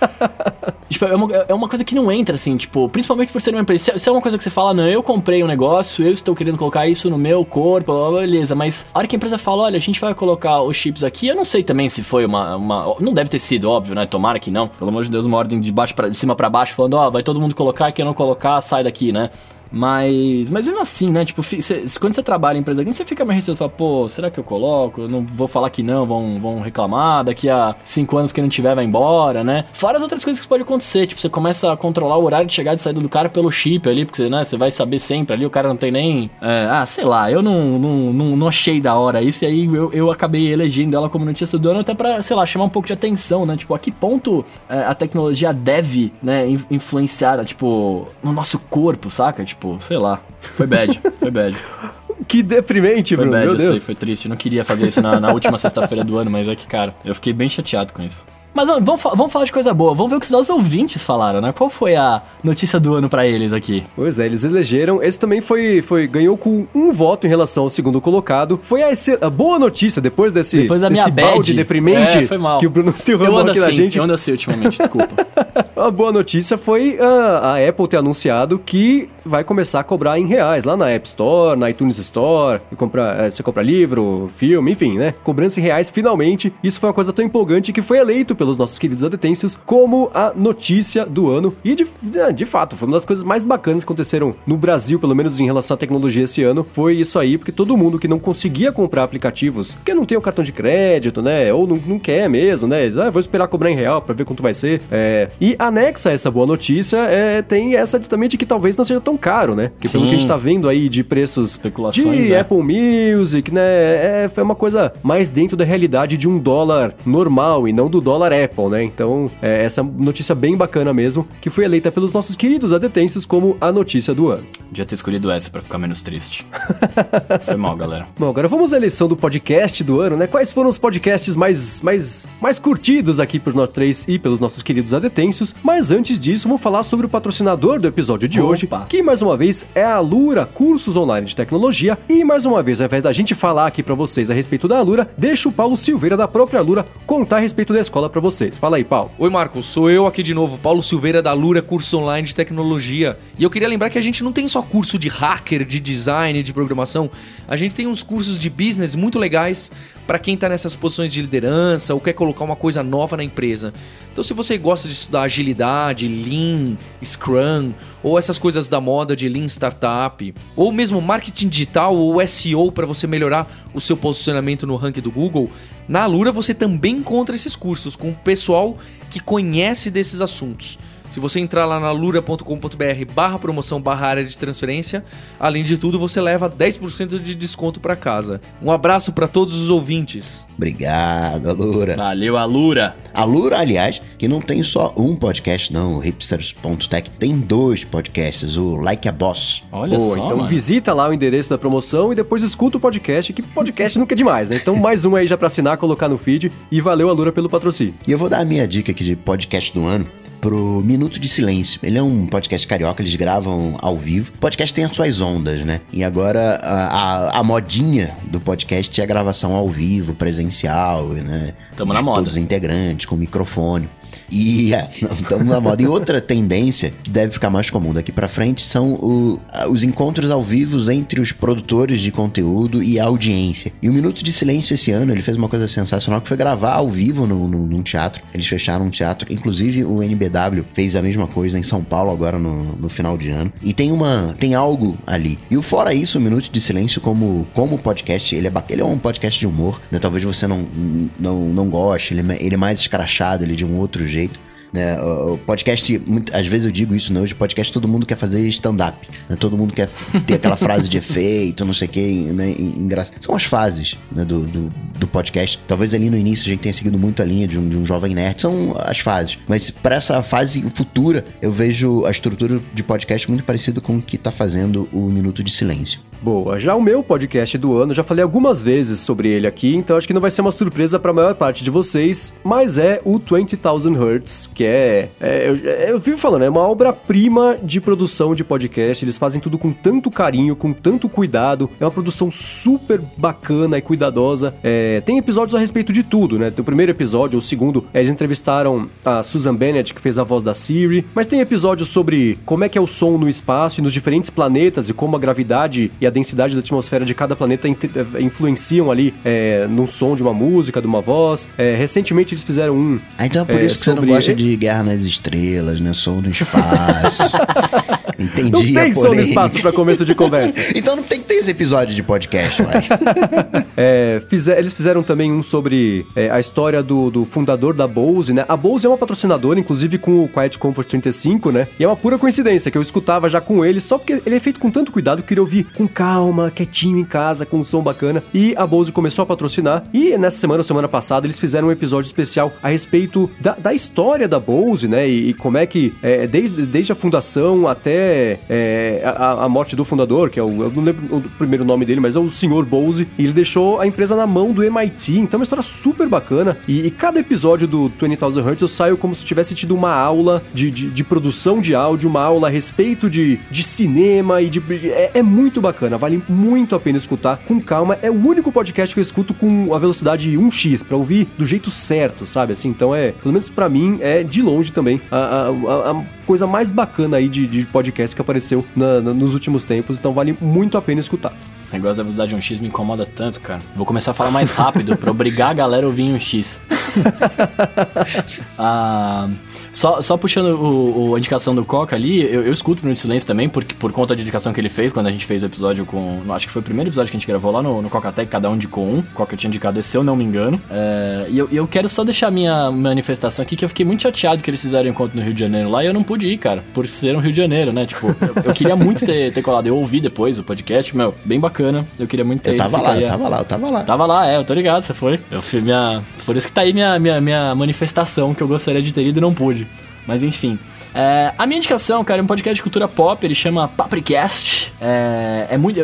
tipo, é uma, é uma coisa que não entra, assim, tipo, principalmente por ser uma empresa. Se, se, é uma coisa que você fala, não, eu comprei um negócio, eu estou querendo colocar isso no meu corpo, beleza, mas a hora que a empresa fala, olha, a gente vai colocar os chips aqui, eu não sei também se foi uma. uma não deve ter sido, óbvio, né? Tomara que não. Pelo amor de Deus, uma ordem de baixo para de cima para baixo, falando, ó, oh, vai todo mundo colocar, quem não colocar, sai daqui, né? Mas, mas mesmo assim, né? Tipo, cê, quando você trabalha em empresa grande, você fica mais receoso. Fala, pô, será que eu coloco? Eu não vou falar que não, vão, vão reclamar. Daqui a cinco anos que não tiver, vai embora, né? Fora as outras coisas que podem acontecer. Tipo, você começa a controlar o horário de chegada e saída do cara pelo chip ali, porque né, você vai saber sempre ali. O cara não tem nem. É, ah, sei lá, eu não, não, não, não, achei da hora isso. E aí eu, eu acabei elegendo ela como notícia do ano até pra, sei lá, chamar um pouco de atenção, né? Tipo, a que ponto é, a tecnologia deve, né, influenciar, tipo, no nosso corpo, saca? Tipo, sei lá. Foi bad, foi bad. Que deprimente, foi Bruno. Bad, meu eu Deus. sei, foi triste. Eu não queria fazer isso na, na última sexta-feira do ano, mas é que, cara, eu fiquei bem chateado com isso. Mas vamos, vamos falar de coisa boa. Vamos ver o que os nossos ouvintes falaram, né? Qual foi a notícia do ano para eles aqui? Pois é, eles elegeram. Esse também foi, foi ganhou com um voto em relação ao segundo colocado. Foi a, a boa notícia depois desse, depois da desse minha balde deprimente é, foi mal. que o Bruno derrubou aqui assim, da gente. Eu ando assim ultimamente, desculpa. a boa notícia foi a, a Apple ter anunciado que vai começar a cobrar em reais lá na App Store, na iTunes Store. Compra, é, você compra livro, filme, enfim, né? Cobrança em reais finalmente. Isso foi uma coisa tão empolgante que foi eleito pelos nossos queridos adetêncios como a notícia do ano. E de, é, de fato, foi uma das coisas mais bacanas que aconteceram no Brasil, pelo menos em relação à tecnologia esse ano. Foi isso aí, porque todo mundo que não conseguia comprar aplicativos, porque não tem o cartão de crédito, né? Ou não, não quer mesmo, né? ah, vou esperar cobrar em real para ver quanto vai ser. É, e anexa a essa boa notícia, é, tem essa de, também de que talvez não seja tão caro, né? Que pelo que a gente tá vendo aí de preços de é. Apple Music, né? É, foi uma coisa mais dentro da realidade de um dólar normal e não do dólar Apple, né? Então, é essa notícia bem bacana mesmo, que foi eleita pelos nossos queridos adetêncios como a notícia do ano. Devia ter escolhido essa para ficar menos triste. foi mal, galera. Bom, agora vamos à eleição do podcast do ano, né? Quais foram os podcasts mais, mais, mais curtidos aqui por nós três e pelos nossos queridos adetêncios? Mas antes disso, vamos falar sobre o patrocinador do episódio de Opa. hoje, que mais uma vez é a Alura Cursos Online de Tecnologia. E mais uma vez, ao invés da gente falar aqui para vocês a respeito da Alura, deixa o Paulo Silveira da própria Alura contar a respeito da escola para vocês. Fala aí, Paulo. Oi, Marcos. Sou eu aqui de novo, Paulo Silveira da Lura, curso online de tecnologia. E eu queria lembrar que a gente não tem só curso de hacker, de design, de programação. A gente tem uns cursos de business muito legais para quem está nessas posições de liderança ou quer colocar uma coisa nova na empresa. Então, se você gosta de estudar agilidade, Lean, Scrum, ou essas coisas da moda de Lean Startup, ou mesmo marketing digital ou SEO para você melhorar o seu posicionamento no ranking do Google, na Alura você também encontra esses cursos com o pessoal que conhece desses assuntos. Se você entrar lá na lura.com.br barra promoção barra área de transferência, além de tudo, você leva 10% de desconto para casa. Um abraço para todos os ouvintes. Obrigado, Alura. Valeu, Alura. Alura, aliás, que não tem só um podcast, não. O hipsters.tech tem dois podcasts, o Like a Boss. Olha Pô, só, Então mano. visita lá o endereço da promoção e depois escuta o podcast, que podcast nunca é demais, né? Então mais um aí já pra assinar, colocar no feed. E valeu, Alura, pelo patrocínio. E eu vou dar a minha dica aqui de podcast do ano pro Minuto de Silêncio. Ele é um podcast carioca, eles gravam ao vivo. O podcast tem as suas ondas, né? E agora a, a, a modinha do podcast é a gravação ao vivo, presencial, né? Tamo na moda. Todos os integrantes, com microfone. E é, estamos na moda. E outra tendência que deve ficar mais comum daqui para frente são o, os encontros ao vivo entre os produtores de conteúdo e a audiência. E o Minuto de Silêncio esse ano, ele fez uma coisa sensacional que foi gravar ao vivo no, no, num teatro. Eles fecharam um teatro. Inclusive o NBW fez a mesma coisa em São Paulo agora no, no final de ano. E tem uma tem algo ali. E o fora isso, o Minuto de Silêncio como como podcast, ele é ele é um podcast de humor. Né? Talvez você não não, não goste, ele, é ele é mais escrachado, ele é de um outro jeito. Né? O podcast, às vezes eu digo isso, né? Hoje podcast todo mundo quer fazer stand-up. Né? Todo mundo quer ter aquela frase de efeito, não sei o que, né? Engraçado. São as fases né? do, do, do, podcast. Talvez ali no início a gente tenha seguido muito a linha de um, de um jovem nerd. São as fases. Mas para essa fase futura, eu vejo a estrutura de podcast muito parecido com o que está fazendo o Minuto de Silêncio. Boa. Já o meu podcast do ano, já falei algumas vezes sobre ele aqui, então acho que não vai ser uma surpresa para a maior parte de vocês, mas é o 20,000 Hertz, que é, é eu, eu vivo falando, é uma obra-prima de produção de podcast. Eles fazem tudo com tanto carinho, com tanto cuidado. É uma produção super bacana e cuidadosa. É, tem episódios a respeito de tudo, né? O primeiro episódio, o segundo, eles entrevistaram a Susan Bennett, que fez a voz da Siri, mas tem episódios sobre como é que é o som no espaço e nos diferentes planetas e como a gravidade e a densidade da atmosfera de cada planeta eh, influenciam ali é, no som de uma música, de uma voz. É, recentemente eles fizeram um. Ah, então é por isso que sobre... você não gosta de Guerra nas Estrelas, né? Som no espaço. Entendi. Não tem som no espaço para começo de conversa. então não tem que ter esse episódio de podcast, ué. é, fizer, eles fizeram também um sobre é, a história do, do, fundador da Bose, né? A Bose é uma patrocinadora, inclusive com o Quiet Comfort 35, né? E é uma pura coincidência que eu escutava já com ele, só porque ele é feito com tanto cuidado que eu queria ouvir com calma, quietinho em casa, com um som bacana. E a Bose começou a patrocinar. E nessa semana, ou semana passada, eles fizeram um episódio especial a respeito da, da história da Bose, né? E, e como é que, é, desde, desde a fundação até é, a, a, morte do fundador, que é o. Eu não lembro o primeiro nome dele, mas é o Sr. Bose. E ele deixou a empresa na mão do MIT. Então é uma história super bacana. E, e cada episódio do 20,000 Hertz eu saio como se tivesse tido uma aula de, de, de, produção de áudio, uma aula a respeito de, de cinema e de. É, é muito bacana bacana, vale muito a pena escutar com calma. É o único podcast que eu escuto com a velocidade 1x, para ouvir do jeito certo, sabe? Assim, então é, pelo menos para mim, é de longe também a, a, a coisa mais bacana aí de, de podcast que apareceu na, na, nos últimos tempos, então vale muito a pena escutar. Esse negócio da velocidade 1x me incomoda tanto, cara. Vou começar a falar mais rápido para obrigar a galera a ouvir em 1x. ah. Só, só puxando o, o, a indicação do Coca ali, eu, eu escuto no Silêncio também, porque, por conta da indicação que ele fez quando a gente fez o episódio com. Acho que foi o primeiro episódio que a gente gravou lá no, no Coca Tech, cada um indicou um. Coca tinha indicado esse, se eu não me engano. É, e eu, eu quero só deixar minha manifestação aqui, que eu fiquei muito chateado que eles fizeram o encontro no Rio de Janeiro lá e eu não pude ir, cara, por ser um Rio de Janeiro, né? Tipo, eu, eu queria muito ter, ter colado. Eu ouvi depois o podcast, meu, bem bacana. Eu queria muito ter Eu tava lá, eu tava lá, eu tava lá. Tava lá, é, eu tô ligado, você foi. Eu fui minha. Por isso que tá aí minha, minha, minha manifestação que eu gostaria de ter ido e não pude. Mas enfim. É, a minha indicação, cara, é um podcast de cultura pop, ele chama Papricast. É, é muito,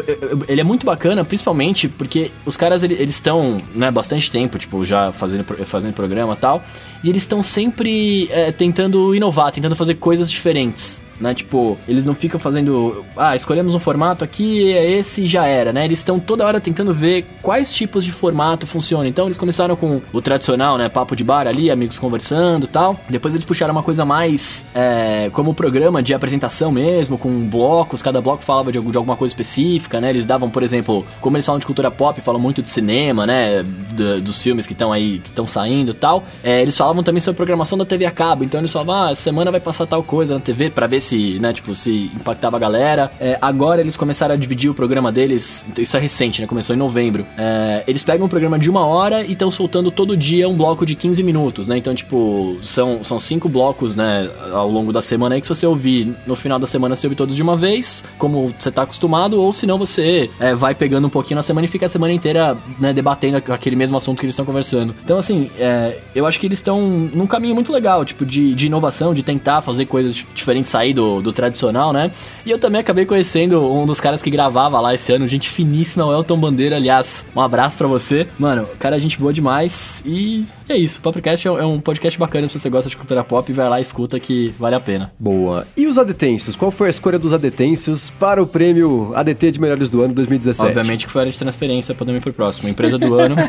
ele é muito bacana, principalmente porque os caras eles estão né, bastante tempo, tipo, já fazendo, fazendo programa e tal, e eles estão sempre é, tentando inovar, tentando fazer coisas diferentes. Né? Tipo, eles não ficam fazendo, ah, escolhemos um formato aqui, é esse já era, né? Eles estão toda hora tentando ver quais tipos de formato funcionam. Então eles começaram com o tradicional, né? Papo de bar ali, amigos conversando tal. Depois eles puxaram uma coisa mais é, como programa de apresentação mesmo, com blocos, cada bloco falava de, de alguma coisa específica, né? Eles davam, por exemplo, como eles falam de cultura pop, falam muito de cinema, né? Do, dos filmes que estão aí, que estão saindo tal. É, eles falavam também sobre programação da TV a cabo. Então eles falavam, ah, semana vai passar tal coisa na TV para ver se, né, tipo, se impactava a galera. É, agora eles começaram a dividir o programa deles. Então isso é recente, né? Começou em novembro. É, eles pegam um programa de uma hora e estão soltando todo dia um bloco de 15 minutos, né? Então, tipo, são, são cinco blocos, né, ao longo da semana aí que se você ouvir no final da semana, você ouve todos de uma vez, como você tá acostumado, ou se não, você é, vai pegando um pouquinho na semana e fica a semana inteira, né, debatendo aquele mesmo assunto que eles estão conversando. Então, assim, é, eu acho que eles estão num caminho muito legal, tipo, de, de inovação, de tentar fazer coisas diferentes, sair do, do tradicional, né? E eu também acabei conhecendo um dos caras que gravava lá esse ano, gente finíssima, o Elton Bandeira, aliás, um abraço para você. Mano, cara, é gente boa demais. E é isso. O Popcast é um podcast bacana se você gosta de cultura pop, vai lá e escuta que vale a pena. Boa. E os adetêncios? Qual foi a escolha dos adetêncios para o prêmio ADT de melhores do ano 2017? Obviamente que foi a área de transferência, podemos ir pro próximo. Empresa do ano.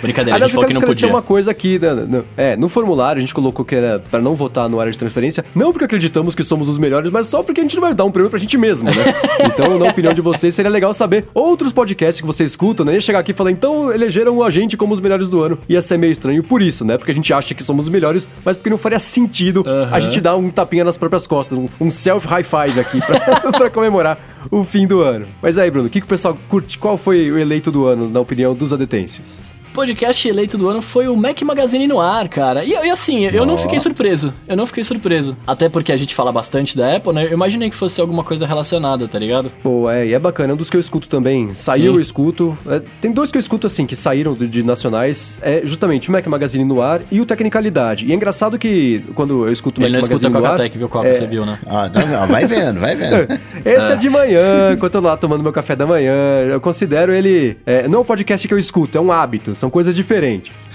Brincadeira, Aliás, a gente falou que não podia. uma coisa aqui, né, é, no formulário a gente colocou que era para não votar no área de transferência, não porque acreditamos que somos os melhores, mas só porque a gente não vai dar um prêmio pra gente mesmo, né? então, na opinião de vocês, seria legal saber outros podcasts que vocês escutam, né? Ia chegar aqui e falar, então elegeram a gente como os melhores do ano. Ia ser meio estranho por isso, né? Porque a gente acha que somos os melhores, mas porque não faria sentido uhum. a gente dar um tapinha nas próprias costas, um, um self-high five aqui pra, pra comemorar o fim do ano. Mas aí, Bruno, o que, que o pessoal curte? Qual foi o eleito do ano, na opinião dos adetêncios? Podcast eleito do ano foi o Mac Magazine no ar, cara. E, e assim, eu não fiquei surpreso. Eu não fiquei surpreso. Até porque a gente fala bastante da Apple, né? Eu imaginei que fosse alguma coisa relacionada, tá ligado? Pô, é, e é bacana. É um dos que eu escuto também. Saiu, Sim. eu escuto. É, tem dois que eu escuto, assim, que saíram de, de, nacionais. É justamente o Mac Magazine no ar e o Tecnicalidade. E é engraçado que quando eu escuto o Mac Magazine no ar... Ele não escuta viu qual é... você viu, né? Ah, não, não, vai vendo, vai vendo. Esse é. é. de manhã, enquanto eu tô lá tomando meu café da manhã. Eu considero ele... É, não é um podcast que eu escuto, é um hábito. São coisas diferentes.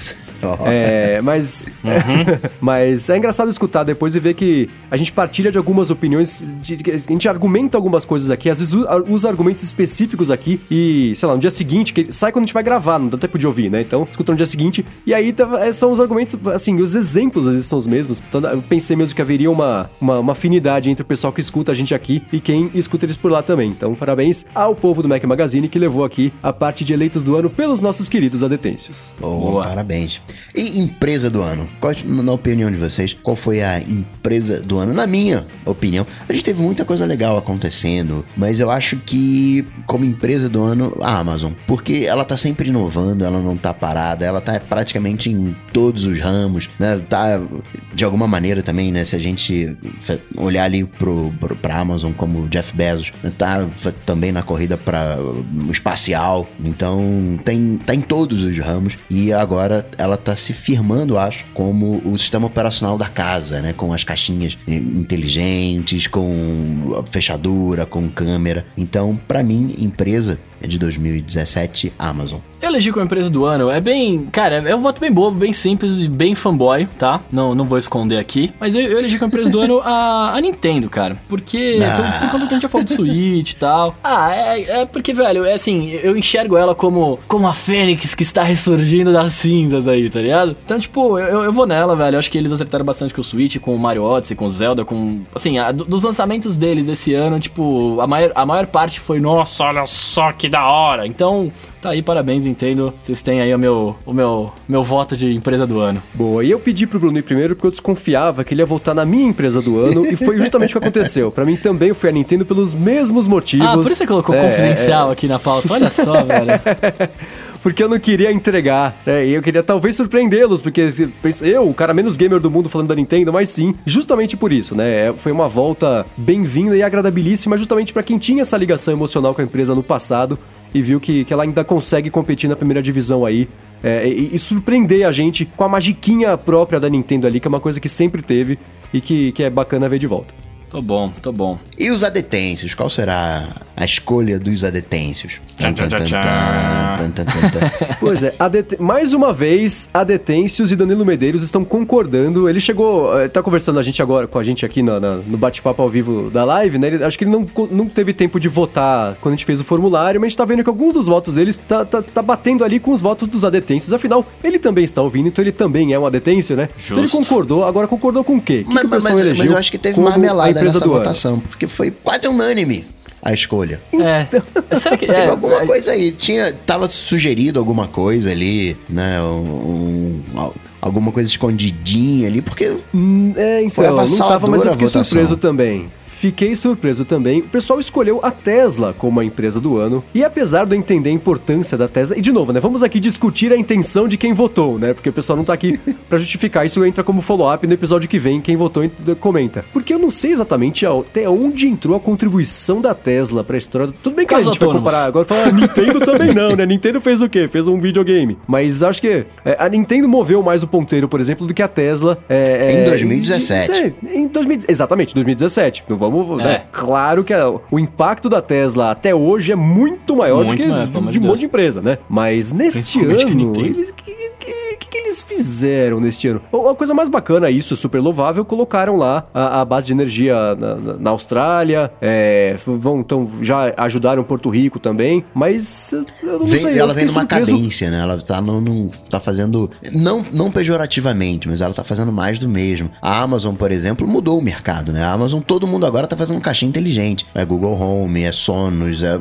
É, mas, uhum. mas é engraçado escutar depois e ver que a gente partilha de algumas opiniões, de, a gente argumenta algumas coisas aqui, às vezes usa argumentos específicos aqui e, sei lá, no dia seguinte, que sai quando a gente vai gravar, não dá tempo de ouvir, né? Então, escuta no dia seguinte e aí tá, é, são os argumentos, assim, os exemplos às vezes são os mesmos. Então, eu pensei mesmo que haveria uma, uma, uma afinidade entre o pessoal que escuta a gente aqui e quem escuta eles por lá também. Então, parabéns ao povo do Mac Magazine que levou aqui a parte de eleitos do ano pelos nossos queridos adetêncios. Boa, parabéns. E empresa do ano? Qual, na opinião de vocês, qual foi a empresa do ano? Na minha opinião, a gente teve muita coisa legal acontecendo, mas eu acho que, como empresa do ano, a Amazon. Porque ela tá sempre inovando, ela não tá parada, ela tá praticamente em todos os ramos, né? Tá, de alguma maneira também, né? Se a gente olhar ali pro, pro, pra Amazon como Jeff Bezos, né? tá também na corrida para espacial. Então, tem, tá em todos os ramos. E agora ela tá se firmando, acho, como o sistema operacional da casa, né? Com as caixinhas inteligentes, com fechadura, com câmera. Então, para mim, empresa de 2017, Amazon. Eu elegi como empresa do ano. É bem. Cara, é um voto bem bobo, bem simples, bem fanboy, tá? Não, não vou esconder aqui. Mas eu, eu elegi como empresa do ano a, a Nintendo, cara. Porque. Ah. Por, por conta que a gente já falou do Switch e tal. Ah, é, é porque, velho, é assim, eu enxergo ela como, como a Fênix que está ressurgindo das cinzas aí, tá ligado? Então, tipo, eu, eu vou nela, velho. Eu acho que eles acertaram bastante com o Switch, com o Mario Odyssey, com o Zelda, com. Assim, a, dos lançamentos deles esse ano, tipo, a maior, a maior parte foi, nossa, olha só que da hora. Então, tá aí, parabéns, Nintendo. Vocês têm aí o meu, o meu, meu voto de empresa do ano. Boa, e eu pedi pro Bruno ir primeiro porque eu desconfiava que ele ia votar na minha empresa do ano e foi justamente o que aconteceu. Para mim também foi a Nintendo pelos mesmos motivos. Ah, por isso você colocou é, confidencial é... aqui na pauta. Olha só, velho. porque eu não queria entregar, né? E eu queria talvez surpreendê-los, porque eu, o cara menos gamer do mundo falando da Nintendo, mas sim, justamente por isso, né? É, foi uma volta bem-vinda e agradabilíssima, justamente para quem tinha essa ligação emocional com a empresa no passado e viu que, que ela ainda consegue competir na primeira divisão aí. É, e, e, surpreender a gente com a magiquinha própria da Nintendo ali, que é uma coisa que sempre teve e que, que é bacana ver de volta. Tô bom, tô bom. E os adetêncios, qual será a escolha dos adetêncios. Tchan, tchan, tchan. Pois é, Det- mais uma vez, a Detêncios e Danilo Medeiros estão concordando. Ele chegou, eh, tá conversando a gente agora, com a gente aqui na- na- no bate-papo ao vivo da live, né? Ele- acho que ele não, não teve tempo de votar quando a gente fez o formulário, mas a gente tá vendo que alguns dos votos deles tá, tá, tá batendo ali com os votos dos adetêncios. Afinal, ele também está ouvindo, então ele também é um adetêncio, né? Então ele Justo. concordou, agora concordou com o quê? Que mas, que o mas- mas- eu acho que teve marmelada nessa do ano? votação, porque foi quase unânime a escolha. É. Será que. Teve é, alguma é, coisa aí, tinha, tava sugerido alguma coisa ali, né? Um, um- al- alguma coisa escondidinha ali, porque Hum, É, então, Foi não tava, mas eu fiquei surpreso também. Fiquei surpreso também. O pessoal escolheu a Tesla como a empresa do ano. E apesar de eu entender a importância da Tesla, e de novo, né? Vamos aqui discutir a intenção de quem votou, né? Porque o pessoal não tá aqui pra justificar. Isso entra como follow-up no episódio que vem. Quem votou ent- comenta. Porque eu não sei exatamente até onde entrou a contribuição da Tesla pra história. do- Tudo bem que a Carros gente vai autônomos. comparar. Agora falar, Nintendo também não, né? Nintendo fez o quê? Fez um videogame. Mas acho que é, a Nintendo moveu mais o ponteiro, por exemplo, do que a Tesla. é, Em é, 2017. é, em 2000, exatamente, 2017. Não vamos, É. né? Claro que a- o impacto da Tesla até hoje é muito maior Muito do que maior, de de um monte de empresa, né? Mas neste ano, que, que, que, que eles fizeram neste ano? A coisa mais bacana, isso, super louvável, colocaram lá a, a base de energia na, na- na Austrália, é, vão, então, já ajudaram Porto Rico também, mas eu não Vem- sei, ela vem numa surpreso. cadência, né? Ela tá, no, no- tá fazendo. Não, não pejorativamente, mas ela tá fazendo mais do mesmo. A Amazon, por exemplo, mudou o mercado, né? A Amazon, todo mundo agora tá fazendo um caixinha inteligente. É Google Home, é Sonos, é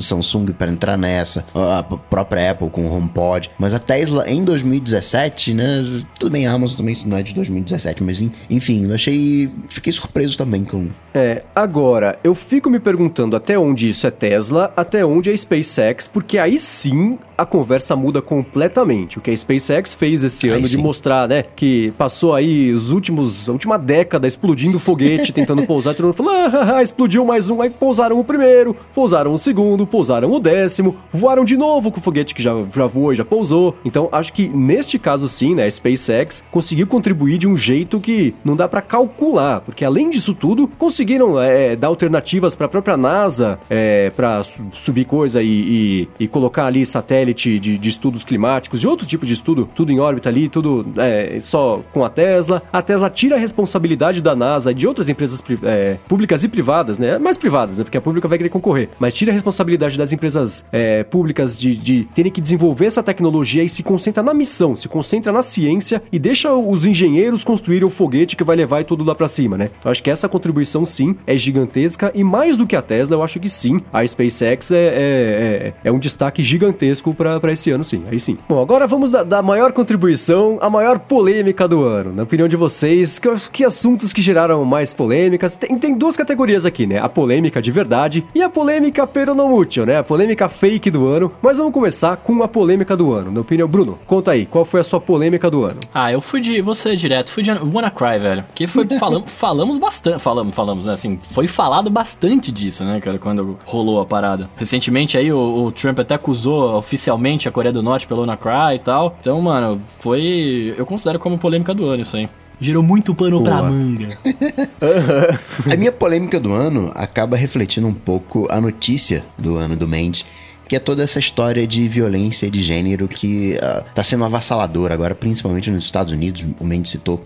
Samsung para entrar nessa, a própria Apple com o HomePod. Mas a Tesla em 2017, né? Tudo bem, a Amazon também não é de 2017, mas en- enfim, eu achei. Fiquei surpreso também com. É, agora, eu fico me perguntando até onde isso é Tesla, até onde é SpaceX, porque aí sim a conversa muda completamente. O que a SpaceX fez esse Aí ano de sim. mostrar, né, que passou aí os últimos, a última década explodindo foguete, tentando pousar, todo mundo falou, ah, ah, ah, explodiu mais um, aí pousaram o primeiro, pousaram o segundo, pousaram o décimo, voaram de novo com o foguete que já, já voou e já pousou. Então, acho que neste caso sim, né, a SpaceX conseguiu contribuir de um jeito que não dá pra calcular, porque além disso tudo, conseguiram é, dar alternativas pra própria NASA é, para subir coisa e, e- e colocar ali satélite de, de estudos climáticos, de outro tipo de estudo, tudo em órbita ali, tudo é, só com a Tesla. A Tesla tira a responsabilidade da NASA e de outras empresas é, públicas e privadas, né? Mais privadas, né? Porque a pública vai querer concorrer. Mas tira a responsabilidade das empresas é, públicas de, de terem que desenvolver essa tecnologia e se concentra na missão, se concentra na ciência e deixa os engenheiros construírem o foguete que vai levar tudo lá pra cima, né? Eu acho que essa contribuição sim é gigantesca e mais do que a Tesla, eu acho que sim, a SpaceX é, é, é, é um destaque gigantesco pra esse ano, sim. Aí sim. Bom, agora vamos da, da maior contribuição, a maior polêmica do ano. Na opinião de vocês, que, que assuntos que geraram mais polêmicas? Tem, tem duas categorias aqui, né? A polêmica de verdade e a polêmica peronomútil, né? A polêmica fake do ano. Mas vamos começar com a polêmica do ano. Na opinião, Bruno, conta aí, qual foi a sua polêmica do ano? Ah, eu fui de. Ser direto, fui de WannaCry, velho. Que foi. Falam, falamos bastante. Falamos, falamos, né? Assim, foi falado bastante disso, né, cara, quando rolou a parada. Recentemente aí o, o Trump até acusou oficialmente a Coreia do Norte pelo WannaCry e tal. Então, mano, foi. Eu considero como polêmica do ano isso aí. Gerou muito pano pra Boa. manga. A minha polêmica do ano acaba refletindo um pouco a notícia do ano do Mendes, que é toda essa história de violência de gênero que ah, tá sendo avassaladora agora, principalmente nos Estados Unidos. O Mendes citou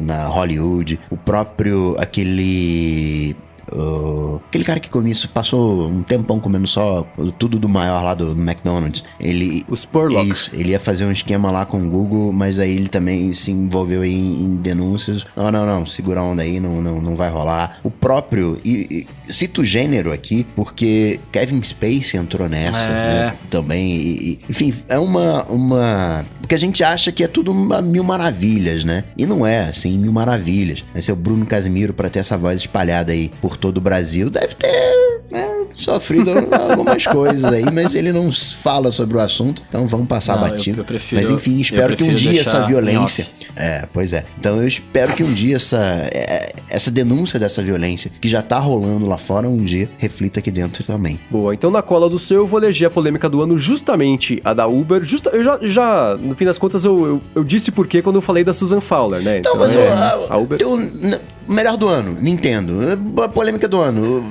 na Hollywood, o próprio aquele ah, aquele cara que comia isso, passou um tempão comendo só tudo do maior lá do, do McDonald's. Ele. O Spurlock. Isso, ele ia fazer um esquema lá com o Google, mas aí ele também se envolveu em, em denúncias. Não, não, não, segura a onda aí, não, não, não vai rolar. O próprio. E, e, cito o gênero aqui, porque Kevin Spacey entrou nessa, É. né? Também. e- enfim, é uma. uma porque a gente acha que é tudo mil maravilhas, né? E não é, assim, mil maravilhas. Esse é o Bruno Casimiro, pra ter essa voz espalhada aí por todo o Brasil, deve ter né, sofrido algumas coisas aí, mas ele não fala sobre o assunto, então vamos passar Não, eu- batido. eu prefiro- mas enfim, eu espero que um dia essa violência. É, pois é. Então eu espero que um dia essa, é, essa denúncia dessa violência que já tá rolando lá fora, um dia reflita aqui dentro também. Boa, então na cola do seu eu vou eleger a polêmica do ano justamente a da Uber. Justa, eu já, já, no fim das contas, eu, eu, eu disse por quê quando eu falei da Susan Fowler, né? Então, mas é, a, a Uber. n- melhor do ano, Nintendo. A polêmica do ano.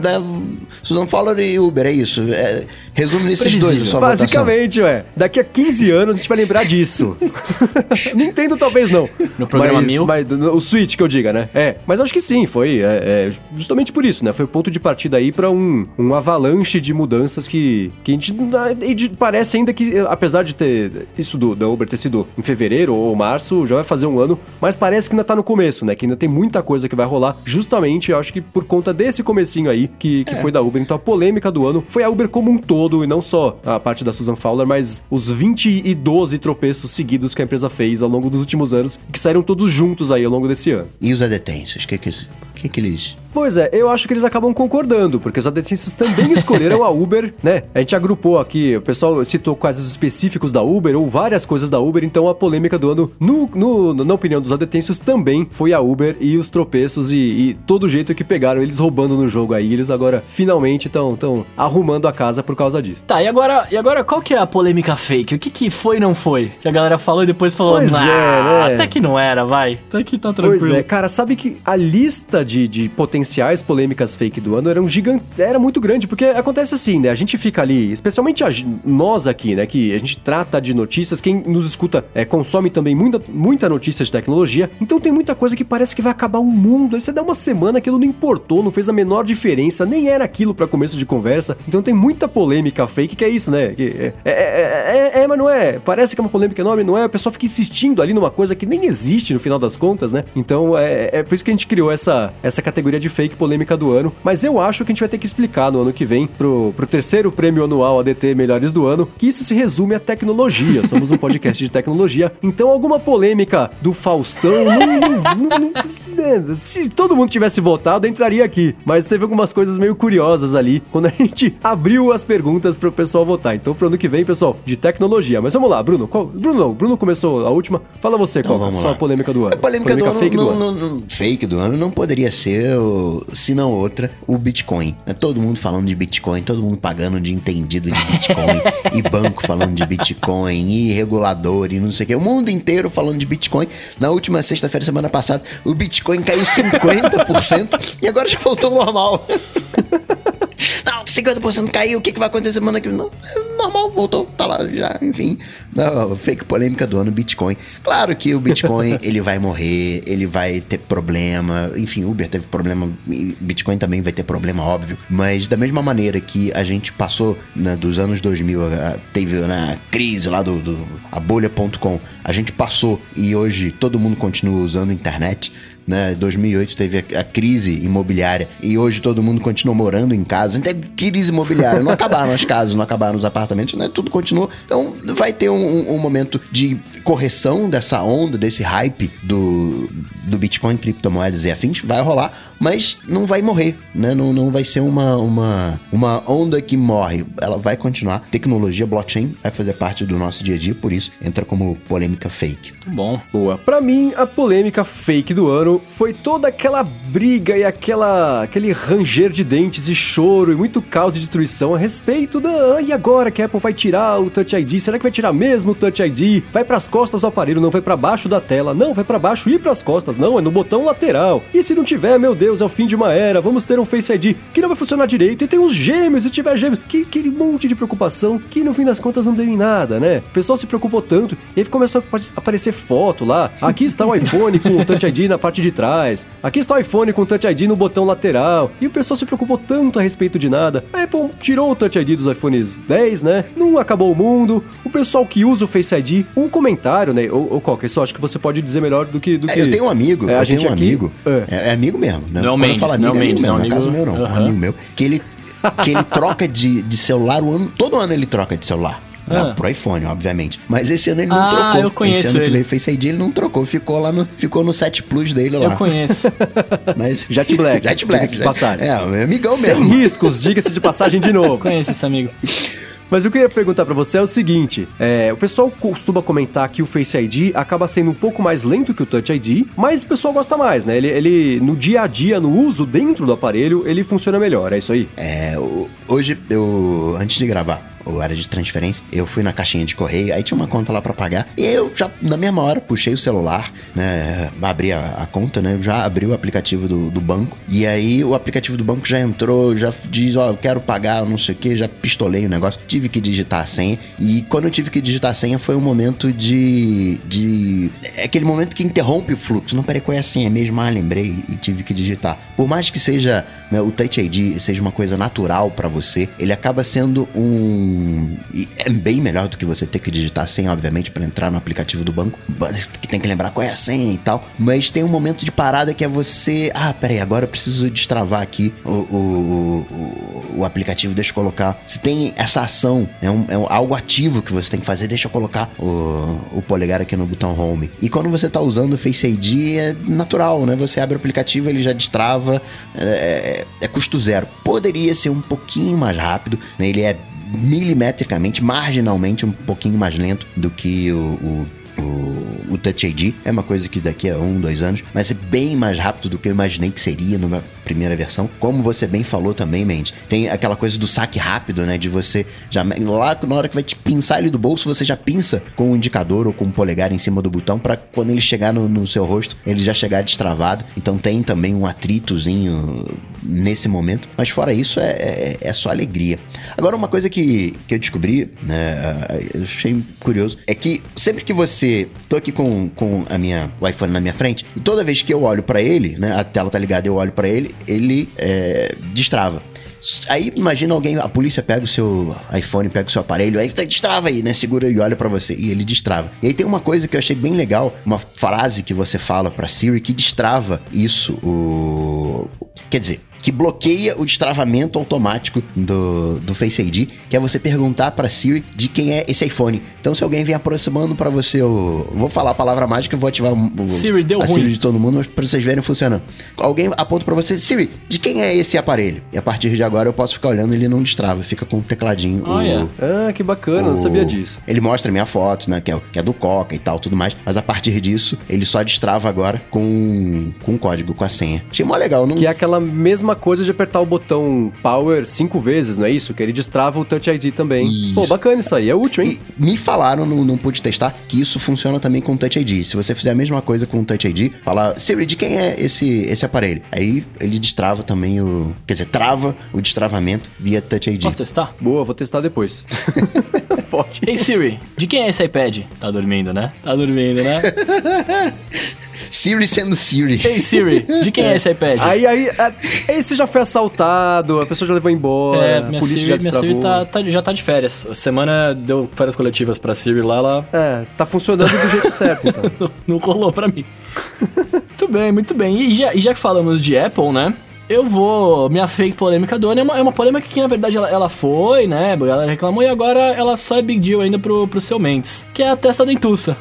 Susan Fowler e Uber, é isso. É, resume nesses dois a sua Basicamente, votação. ué. Daqui a 15 anos a gente vai lembrar disso. Nintendo talvez não. No programa mas, mil? mas- o Switch que eu diga, né? É, mas acho que sim, foi é, é, justamente por isso, né? Foi o ponto de partida aí pra um, um avalanche de mudanças que, que a gente e parece ainda que, apesar de ter isso do, da Uber ter sido em fevereiro ou março, já vai fazer um ano, mas parece que ainda tá no começo, né? Que ainda tem muita coisa que vai rolar, justamente, eu acho que por conta desse comecinho aí, que, que foi da Uber. Então a polêmica do ano foi a Uber como um todo, e não só a parte da Susan Fowler, mas os 20 e 12 tropeços seguidos que a empresa fez ao longo dos últimos anos, que saíram todos juntos aí ao longo desse ano. E os adetêncios? O que, que, que, que eles. Pois é, eu acho que eles acabam concordando, porque os adetêncios também escolheram a Uber, né? A gente agrupou aqui, o pessoal citou casos específicos da Uber ou várias coisas da Uber, então a polêmica do ano, no, no- na opinião dos adetêncios, também foi a Uber e os tropeços e, e todo o jeito que pegaram eles roubando no jogo aí. Eles agora finalmente estão tão arrumando a casa por causa disso. Tá, e agora, e agora qual que é a polêmica fake? O que que foi e não foi? Que a galera falou e depois falou, Pois "Ah, é, né?" até que não era, vai. Até que tá tranquilo. Pois é, cara, sabe que a lista de, de potenciais polêmicas fake do ano era um gigante, era muito grande, porque acontece assim, né? A gente fica ali, especialmente a nós aqui, né? Que a gente trata de notícias, quem nos escuta é, consome também muita, muita notícia de tecnologia, então tem muita coisa que parece que vai acabar o mundo. Aí você dá uma semana, aquilo não importou, não fez a menor diferença, nem era aquilo pra começo de conversa. Então tem muita polêmica fake, que é isso, né? Que é, é, é, é, é, mas não é. Parece que é uma polêmica enorme, não é? O pessoal fica insistindo ali numa coisa que nem existe no final das contas, né? Então é, é por isso que a gente criou essa, essa categoria de fake polêmica do ano. Mas eu acho que a gente vai ter que explicar no ano que vem, pro, pro terceiro prêmio anual ADT Melhores do Ano, que isso se resume à tecnologia. Somos um podcast de tecnologia. Então alguma polêmica do Faustão não, não- não- não- se todo mundo tivesse votado, entraria aqui. Mas teve algumas coisas meio curiosas ali quando a gente abriu as perguntas pro pessoal votar. Então pro ano que vem, pessoal, de tecnologia. Mas vamos lá, Bruno. Qual, Bruno Bruno começou a última. Fala você, Então qual é a polêmica do ano? A polêmica, do ano, fake não, do ano. fake do ano não poderia ser, o- se não outra, o Bitcoin. É todo mundo falando de Bitcoin, todo mundo pagando de entendido de Bitcoin, e banco falando de Bitcoin, e regulador, e não sei o que. O mundo inteiro falando de Bitcoin. Na última sexta-feira, semana passada, o Bitcoin caiu 50% e agora já voltou ao normal. Não, 50% caiu, o que, que vai acontecer semana que vem? Não, é normal, voltou, tá lá já, enfim. Não, fake polêmica do ano Bitcoin. Claro que o Bitcoin, ele vai morrer, ele vai ter problema, enfim, Uber teve problema, Bitcoin também vai ter problema, óbvio. Mas da mesma maneira que a gente passou né, dos anos 2000, a- teve na crise lá do, do a bolha.com, a gente passou e hoje todo mundo continua usando internet né? 2008 teve a, crise imobiliária e hoje todo mundo continua morando em casa. Então, teve crise imobiliária, não acabaram as casas, não acabaram os apartamentos, né? Tudo continua. Então vai ter um, um- um momento de correção dessa onda, desse hype do, do Bitcoin, criptomoedas e afins, vai rolar, mas não vai morrer, né? Não, não vai ser uma, uma, uma onda que morre. Ela vai continuar. Tecnologia, blockchain, vai fazer parte do nosso dia a dia, por isso entra como polêmica fake. Muito bom. Boa. Pra mim, a polêmica fake do ano foi toda aquela briga e aquela aquele ranger de dentes e choro e muito caos e destruição a respeito da. "Ah, E agora que a Apple vai tirar o Touch ID? Será que vai tirar mesmo o Touch ID? Vai pras costas do aparelho, não vai pra baixo da tela. Não, vai pra baixo e pras costas. Não, é no botão lateral. E se não tiver, meu Deus, é o fim de uma era. Vamos ter um Face ID que não vai funcionar direito e tem uns gêmeos se tiver gêmeos. Que, aquele monte de preocupação que no fim das contas não deu em nada, né? O pessoal se preocupou tanto e aí começou a apare- aparecer foto lá. Aqui está o iPhone com o Touch ID na parte de trás. Aqui está o iPhone com o Touch ID no botão lateral. E o pessoal se preocupou tanto a respeito de nada. A Apple tirou o Touch ID dos iPhones 10, né? Não acabou o mundo. O pessoal que usa o Face ID, um comentário, né? Ou, qualquer, só acho que você pode dizer melhor do que. Do É, que eu tenho um amigo, É, a gente tenho um aqui- amigo. É. É, é amigo mesmo, né? Não é o Quando eu falo não é amigo, Mendes, amigo é um mesmo, no caso amigo- meu não, um Aham. amigo meu, que ele, que ele troca de, de celular o ano, todo ano ele troca de celular. Ah. Né, pro iPhone, obviamente. Mas esse ano ele não Ah, trocou. eu conheço esse ano ele. que veio Face ID ele não trocou, ficou lá no, ficou no 7 Plus dele lá. Eu conheço. Mas, Jet Black, Jet Black. diga-se de passagem. É, meu amigão Sem mesmo. riscos, diga-se de passagem de novo. conheço esse amigo. Mas o que eu ia perguntar pra você é o seguinte: é, o pessoal costuma comentar que o Face ID acaba sendo um pouco mais lento que o Touch ID, mas o pessoal gosta mais, né? Ele, ele no dia a dia, no uso dentro do aparelho, ele funciona melhor, é isso aí? É, hoje eu, antes de gravar, ou área de transferência, eu fui na caixinha de correio, aí tinha uma conta lá para pagar, e eu já, na mesma hora, puxei o celular, né, abri a, a conta, né, já abri o aplicativo do, do, banco, e aí o aplicativo do banco já entrou, já diz, ó, oh, eu quero pagar, não sei o que, já pistolei o negócio, tive que digitar a senha, e quando eu tive que digitar a senha foi um momento de... de é aquele momento que interrompe o fluxo, não, peraí, qual é a senha mesmo? Ah, lembrei, e tive que digitar. Por mais que seja né, o Touch ID seja uma coisa natural para você, ele acaba sendo um. É bem melhor do que você ter que digitar a senha, obviamente, para entrar no aplicativo do banco, que tem que lembrar qual é a senha e tal. Mas tem um momento de parada que é você. Ah, peraí, agora eu preciso destravar aqui o, o, o, o aplicativo, deixa eu colocar. Se tem essa ação, é, um, é algo ativo que você tem que fazer, deixa eu colocar o, o polegar aqui no botão Home. E quando você tá usando o Face ID, é natural, né? Você abre o aplicativo, ele já destrava. É, é, custo zero. Poderia ser um pouquinho mais rápido, né? ele é milimetricamente, marginalmente um pouquinho mais lento do que o, o o, Touch ID. É uma coisa que daqui a um, dois anos vai ser bem mais rápido do que eu imaginei que seria numa primeira versão. Como você bem falou também, Mendes, tem aquela coisa do saque rápido, né? De você já lá na hora que vai te pinçar ele do bolso, você já pinça com o indicador ou com o polegar em cima do botão para quando ele chegar no, no, seu rosto, ele já chegar destravado. Então tem também um atritozinho nesse momento. Mas fora isso, é, é, é só alegria. Agora, uma coisa que, que eu descobri, né? Eu achei curioso, é que sempre que você. Tô aqui com, com a minha, o iPhone na minha frente, e toda vez que eu olho para ele, né? A tela tá ligada, eu olho para ele, ele é, destrava. Aí imagina alguém, a polícia pega o seu iPhone, pega o seu aparelho, aí destrava aí, né? Segura e olha para você e ele destrava. E aí tem uma coisa que eu achei bem legal, uma frase que você fala para Siri que destrava isso, o quer dizer, que bloqueia o destravamento automático do, do Face ID, que é você perguntar para Siri de quem é esse iPhone. Então, se alguém vem aproximando para você, eu vou falar a palavra mágica, eu vou ativar o, Siri deu a ruim. Siri de todo mundo, para vocês verem funcionando. Alguém aponta para você, Siri, de quem é esse aparelho? E a partir de agora eu posso ficar olhando, ele não destrava, fica com o tecladinho. Oh, o, yeah. Ah, que bacana, o, não sabia disso. Ele mostra minha foto, né, que é, que é do Coca e tal, tudo mais, mas a partir disso, ele só destrava agora com, com o código, com a senha. Achei mó legal, não... Que é aquela mesma coisa de apertar o botão Power cinco vezes, não é isso? Que ele destrava o Touch ID também. Isso. Pô, bacana isso aí, é útil, hein? E me falaram, não, não pude testar, que isso funciona também com o Touch ID. Se você fizer a mesma coisa com o Touch ID, falar, Siri, de quem é esse, esse aparelho? Aí ele destrava também o... Quer dizer, trava o destravamento via Touch ID. Posso testar? Boa, vou testar depois. Pode. Ei, Siri, de quem é esse iPad? Tá dormindo, né? Tá dormindo, né? Siri sendo Siri. Ei, Siri, de quem é, é esse iPad? Aí, aí, esse já foi assaltado, a pessoa já levou embora, é, minha a polícia Siri, já destravou. Minha Siri tá, tá, já tá de férias. Semana deu férias coletivas pra Siri lá, ela... É, tá funcionando do jeito certo, então. não, não rolou pra mim. muito bem, muito bem. E já, e já que falamos de Apple, né? Eu vou. Minha fake polêmica do ano é uma, é uma polêmica que, na verdade, ela, ela foi, né? Ela reclamou e agora ela só é big deal ainda pro, pro seu Mendes. Que é a testa dentuça.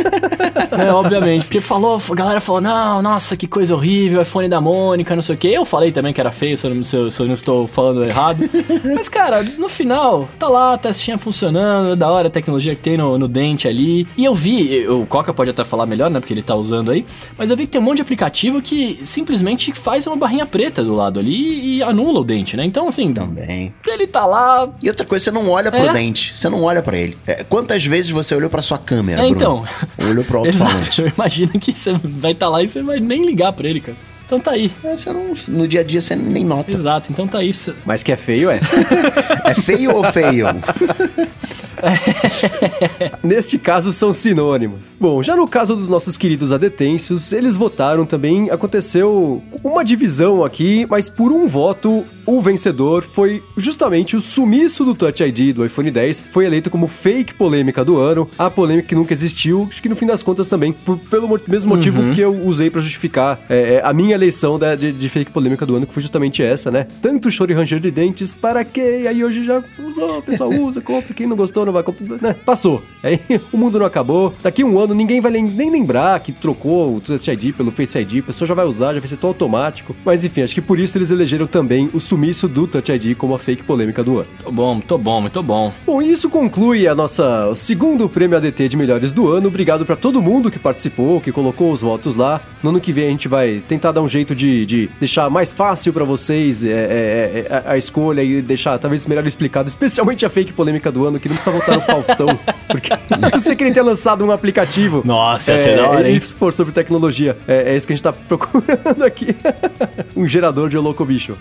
é, obviamente. Porque falou, a galera falou: não, nossa, que coisa horrível, iPhone da Mônica, não sei o quê. Eu falei também que era feio, se eu não, se eu, se eu não estou falando errado. Mas, cara, no final, tá lá, a testinha funcionando, é da hora a tecnologia que tem no, no dente ali. E eu vi, o Coca pode até falar melhor, né? Porque ele tá usando aí. Mas eu vi que tem um monte de aplicativo que simplesmente faz uma barrinha preta do lado ali e anula o dente, né? Então, assim. Também. Ele tá lá. E outra coisa, você não olha pro é? dente. Você não olha para ele. É, quantas vezes você olhou para sua câmera? É, então. Ou olhou pro alto-falante? Imagina que você vai estar tá lá e você vai nem ligar para ele, cara. Então tá aí. É, você não, no dia a dia você nem nota. Exato, então tá aí. Mas que é feio, é? é feio ou feio? Neste caso, são sinônimos. Bom, já no caso dos nossos queridos adetensos, eles votaram também. Aconteceu uma divisão aqui, mas por um voto, o vencedor foi justamente o sumiço do Touch ID do iPhone 10. Foi eleito como fake polêmica do ano. A polêmica que nunca existiu, acho que no fim das contas também, por, pelo mesmo motivo uhum. que eu usei para justificar é, é, a minha eleição da, de, de, fake polêmica do ano, que foi justamente essa, né? Tanto choro e ranger de dentes, para quê? Aí hoje já usou, o pessoal usa, compra, quem não gostou não vai comprar, né? Passou. Aí o mundo não acabou. Daqui um ano ninguém vai nem lembrar que trocou o Touch ID pelo Face ID, a pessoa já vai usar, já vai ser tão automático. Mas enfim, acho que por isso eles elegeram também o sumiço do Touch ID como a fake polêmica do ano. Tô bom, tô bom, muito bom. Bom, e isso conclui a nossa segundo prêmio ADT de melhores do ano. Obrigado pra todo mundo que participou, que colocou os votos lá. No ano que vem a gente vai tentar dar um jeito de, de deixar mais fácil pra vocês é, é, é, a, a escolha e deixar talvez melhor explicado, especialmente a fake polêmica do ano, que não precisa votar no Faustão, porque eu sei que ele tenha lançado um aplicativo. Nossa, ia ser da hora, ele hein? for sobre tecnologia. É, é isso que a gente tá procurando aqui. um gerador de louco bicho.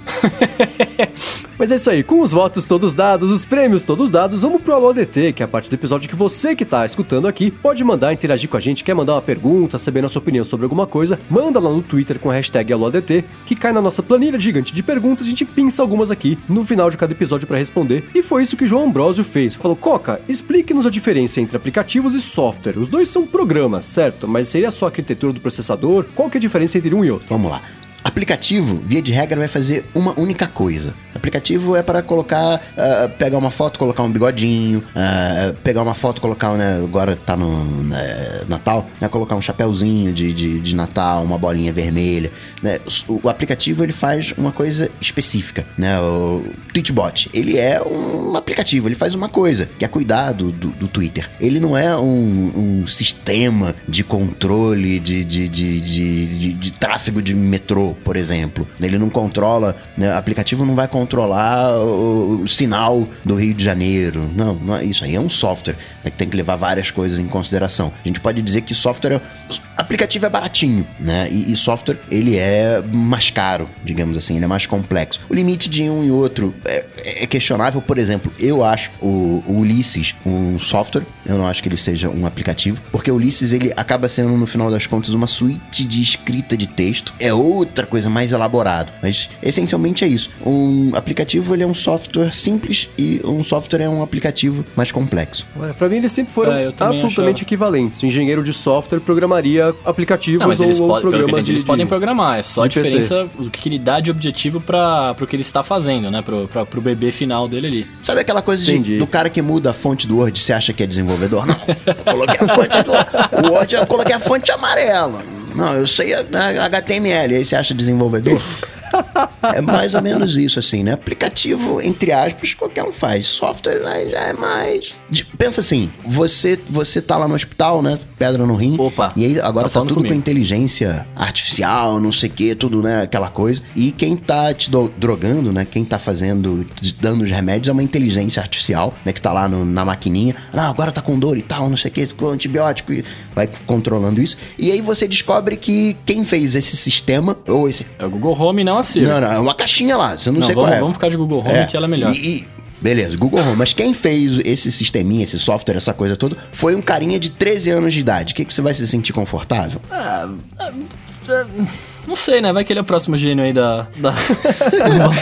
Mas é isso aí, com os votos todos dados, os prêmios todos dados, vamos pro Alô ADT, que é a parte do episódio que você que tá escutando aqui pode mandar interagir com a gente, quer mandar uma pergunta, saber nossa opinião sobre alguma coisa, manda lá no Twitter com a hashtag AlôADT, que cai na nossa planilha gigante de perguntas, a gente pinça algumas aqui no final de cada episódio pra responder. E foi isso que o João Ambrosio fez. Falou, Coca, explique-nos a diferença entre aplicativos e software. Os dois são programas, certo? Mas seria só a arquitetura do processador? Qual que é a diferença entre um e outro? Vamos lá. Aplicativo, via de regra, vai fazer uma única coisa. Aplicativo é para colocar, ah, pegar uma foto, colocar um bigodinho, ah, pegar uma foto, colocar, né, agora tá no né, Natal, né, colocar um chapéuzinho de, de, de Natal, uma bolinha vermelha, né. O, o aplicativo, ele faz uma coisa específica, né, o Tweetbot, ele é um aplicativo, ele faz uma coisa, que é cuidar do, do, do Twitter. Ele não é um, um sistema de controle de, de, de, de, de- de tráfego de metrô, por exemplo. Ele não controla, né, o aplicativo não vai controlar o, o sinal do Rio de Janeiro. Não, não é- isso aí é um software né, que tem que levar várias coisas em consideração. A gente pode dizer que software, é, aplicativo é baratinho, né? E, e software ele é mais caro, digamos assim, ele é mais complexo. O limite de um e outro é, é questionável. Por exemplo, eu acho o, o Ulysses um software. Eu não acho que ele seja um aplicativo, porque o Ulysses ele acaba sendo no final das contas uma suíte de escrita de texto. É outra coisa mais elaborado, mas essencialmente é isso. Um aplicativo ele é um software simples e um software é um aplicativo mais complexo. Ué, Pra mim eles sempre foram É, absolutamente achava. equivalentes. O engenheiro de software programaria aplicativos Não, mas ou, eles, ou podem, programas entendi, de, eles podem de- programar. É só a de PC. diferença do que ele dá de objetivo para o que ele está fazendo, né? Pro, pra, pro bebê final dele ali. Sabe aquela coisa de, do cara que muda a fonte do Word e você acha que é desenvolvedor? Não. Eu coloquei a fonte do o Word, eu coloquei a fonte amarela. Não, eu sei a HTML, aí você acha desenvolvedor? É mais ou menos isso, assim, né? Aplicativo, entre aspas, qualquer um faz. Software né, já é mais. de- pensa assim, você, você tá lá no hospital, né? Pedra no rim. Opa, E aí agora tá tá, tudo comigo. com inteligência artificial, não sei o que, tudo, né? Aquela coisa. E quem tá te do- drogando, né? Quem tá fazendo, dando os remédios é uma inteligência artificial, né? Que tá lá no- na maquininha. Não, agora tá com dor e tal, não sei o que, com antibiótico. E vai controlando isso. E aí você descobre que quem fez esse sistema, ou esse. É o Google Home não Siri. Não, não, é uma caixinha lá, você não, Não, sei vamos, qual é. vamos ficar de Google Home que ela é melhor. E, e- beleza, Google Home. Mas quem fez esse sisteminha, esse software, essa coisa toda, foi um carinha de 13 anos de idade. O que, que você vai se sentir confortável? Não sei, né? Vai que ele é o próximo gênio aí da. da... Não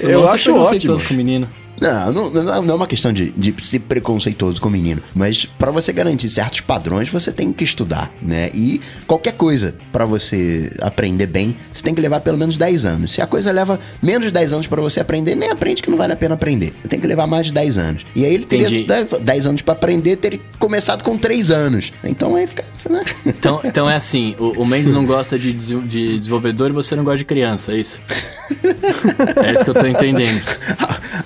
Eu ser acho preconceituosos ótimo. com o menino. Não, não, não é uma questão de, de ser preconceituoso com o menino, mas pra você garantir certos padrões, você tem que estudar, né? E qualquer coisa pra você aprender bem, você tem que levar pelo menos 10 anos. Se a coisa leva menos de 10 anos pra você aprender, nem aprende que não vale a pena aprender. Tem que levar mais de 10 anos. E aí ele teria Entendi. 10 10 anos pra aprender, teria começado com 3 anos. Então aí fica, né? Então, então é assim: o, o Mendes não gosta de, de desenvolvedor e você não gosta de criança, é isso? É isso que eu tô entendendo.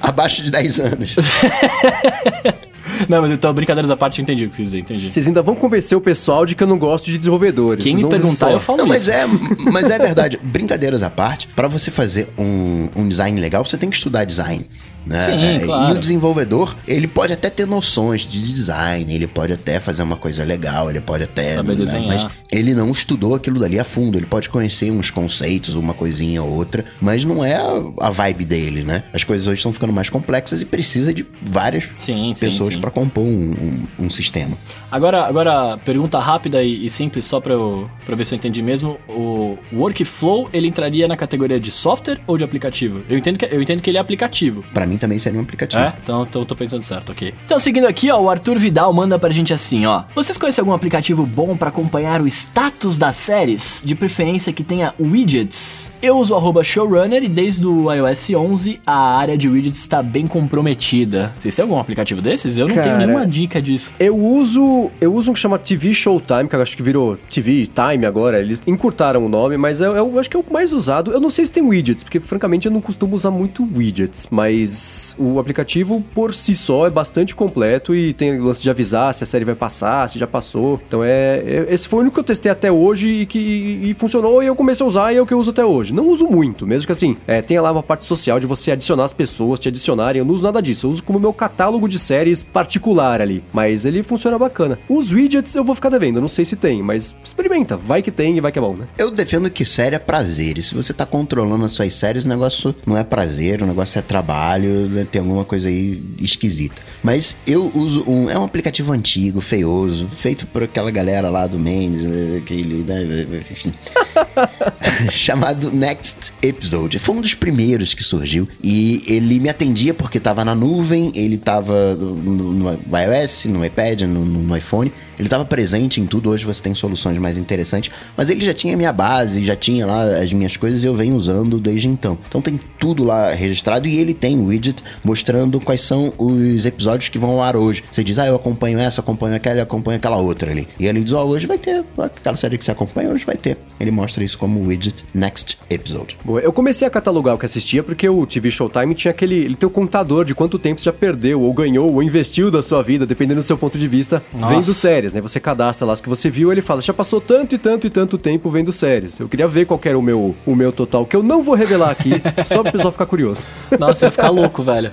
Abaixo de 10 anos. Não, mas então, brincadeiras à parte, eu entendi o que dizer, entendi. Vocês ainda vão convencer o pessoal de que eu não gosto de desenvolvedores. Quem Vocês me perguntar, eu falo Não, mas isso. é, mas é verdade. Brincadeiras à parte, pra você fazer um, um design legal, você tem que estudar design. Né? Sim, É, claro. E o desenvolvedor, ele pode até ter noções de design, ele pode até fazer uma coisa legal, ele pode até. Saber né, desenhar. Mas ele não estudou aquilo dali a fundo. Ele pode conhecer uns conceitos, uma coisinha ou outra, mas não é a, a vibe dele, né? As coisas hoje estão ficando mais complexas e precisa de várias Sim, pessoas pra compor um, um- um sistema. Agora, agora pergunta rápida e, e simples, só pra, eu, pra ver se eu entendi mesmo. O workflow, ele entraria na categoria de software ou de aplicativo? Eu entendo que, eu entendo que ele é aplicativo. Pra mim, também seria um aplicativo. É? Então eu tô pensando certo, ok. Então, seguindo aqui, ó, o Arthur Vidal manda pra gente assim, ó. Vocês conhecem algum aplicativo bom pra acompanhar o status das séries? De preferência que tenha widgets. Eu uso o arroba showrunner e desde o iOS 11 a área de widgets está bem comprometida. Vocês têm algum aplicativo desses? Eu não Cara, tenho nenhuma dica disso. Eu uso, eu uso um que chama TV Showtime, que eu acho que virou TV Time agora. Eles encurtaram o nome, mas eu, eu acho que é o mais usado. Eu não sei se tem widgets, porque francamente eu não costumo usar muito widgets, mas o aplicativo por si só é bastante completo e tem lance de avisar se a série vai passar, se já passou. Então é, é- esse foi o único que eu testei até hoje e que e funcionou e eu comecei a usar e é o que eu uso até hoje. Não uso muito, mesmo que assim, é, tenha lá uma parte social de você adicionar as pessoas, te adicionarem. Eu não uso nada disso. Eu uso como meu catálogo de séries particular ali, mas ele funciona bacana. Os widgets eu vou ficar devendo, não sei se tem, mas experimenta, vai que tem e vai que é bom, né? Eu defendo que série é prazer. E se você tá controlando as suas séries, o negócio não é prazer, o negócio é trabalho, né, tem alguma coisa aí esquisita. Mas eu uso um. É um aplicativo antigo, feioso, feito por aquela galera lá do Mendes, né, aquele. né, Enfim. chamado Next Episode. Foi um dos primeiros que surgiu. E ele me atendia porque tava na nuvem, ele tava no, no iOS, no iPad, no, no iPhone. Ele tava presente em tudo. Hoje você tem soluções mais interessantes. Mas ele já tinha minha base, já tinha lá as minhas coisas e eu venho usando desde então. Então tem tudo lá registrado e ele tem um widget mostrando quais são os episódios que vão ao ar hoje. Você diz, ah, eu acompanho essa, acompanho aquela, acompanho aquela outra ali. E ele diz, ó, hoje vai ter aquela série que você acompanha, hoje vai ter. Ele mostra isso como widget Next Episode. Boa, Eu comecei a catalogar o que assistia porque o TV Showtime tinha aquele. Ele tem o contador de quanto tempo você já perdeu, ou ganhou, ou investiu da sua vida, dependendo do seu ponto de vista, Nossa. vendo séries, né? Você cadastra lá as que você viu, ele fala, já passou tanto e tanto e tanto tempo vendo séries. Eu queria ver qual que era o meu, o meu total, que eu não vou revelar aqui, só pro pessoal ficar curioso. Nossa, eu ia ficar louco, velho.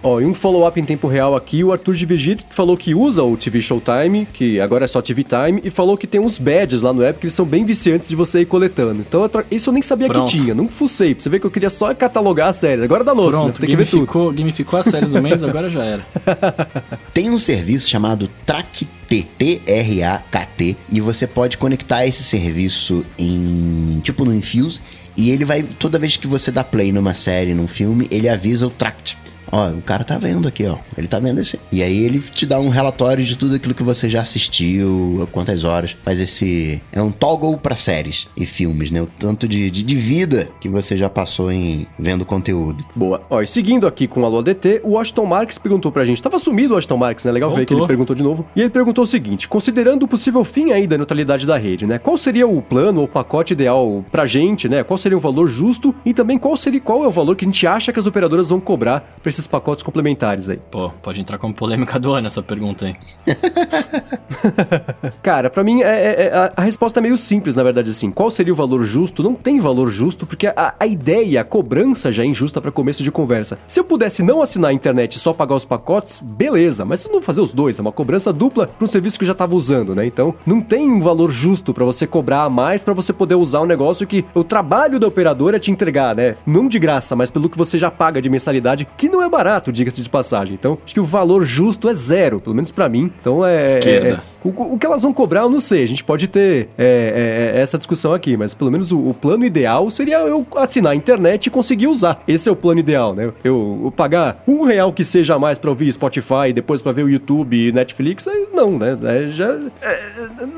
Ó, e um follow-up em tempo real aqui, o Arthur de Vigito que falou que usa o TV Showtime, que agora é só TV Time, e falou que tem uns badges lá no app que eles são bem viciantes de você ir coletando. Então, eu tra- isso eu nem sabia Pronto. que tinha, não fucei, pra você ver que eu queria só catalogar a série. Agora dá louça, né? Pronto, Tem que ver tudo. gamificou, gamificou as séries do mês, agora já era. Tem um serviço chamado TrackT, T-R-A-K-T, e você pode conectar esse serviço em tipo no Infuse e ele vai toda vez que você dá play numa série, num filme, ele avisa o Tract. Ó, o cara tá vendo aqui, ó. Ele tá vendo esse. E aí ele te dá um relatório de tudo aquilo que você já assistiu, quantas horas. Faz esse. É um toggle pra séries e filmes, né? O tanto de, de, de vida que você já passou em vendo conteúdo. Boa. Ó, e seguindo aqui com o Alô ADT, o Washington Marques perguntou pra gente. Tava sumido o Washington Marques, né? Legal ver que Voltou. ele perguntou de novo. E ele perguntou o seguinte: considerando o possível fim aí da neutralidade da rede, né? Qual seria o plano ou pacote ideal pra gente, né? Qual seria o valor justo e também qual seria qual é o valor que a gente acha que as operadoras vão cobrar pra esses pacotes complementares aí? Pô, pode entrar como polêmica do ano essa pergunta aí. Cara, pra mim é, é- é- a, a resposta é meio simples, na verdade, assim. Qual seria o valor justo? Não tem valor justo, porque a, a ideia, a cobrança já é injusta pra começo de conversa. Se eu pudesse não assinar a internet e só pagar os pacotes, beleza, mas se não fazer os dois, é uma cobrança dupla pra um serviço que eu já tava usando, né? Então, não tem um valor justo pra você cobrar a mais pra você poder usar um negócio que o trabalho da operadora é te entregar, né? Não de graça, mas pelo que você já paga de mensalidade, que não é barato, diga-se de passagem. Então, acho que o valor justo é zero, pelo menos pra mim. Então, é- Esquerda. É o, o que elas vão cobrar, eu não sei. A gente pode ter é, é, essa discussão aqui, mas pelo menos o, o plano ideal seria eu assinar a internet e conseguir usar. Esse é o plano ideal, né? Eu, eu pagar um real que seja a mais pra ouvir Spotify, depois pra ver o YouTube e Netflix, não, né? É, já, é,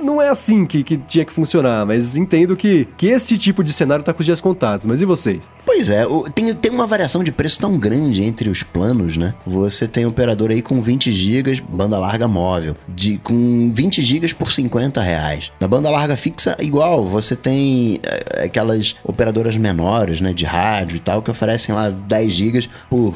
não é assim que, que tinha que funcionar, mas entendo que, que esse tipo de cenário tá com os dias contados. Mas e vocês? Pois é, tem, tem uma variação de preço tão grande entre os planos, né? Você tem operador aí com 20 GB, banda larga móvel, de, com 20 GB por 50 reais. Na banda larga fixa, igual, você tem eh, aquelas operadoras menores, né, de rádio e tal, que oferecem lá 10 GB por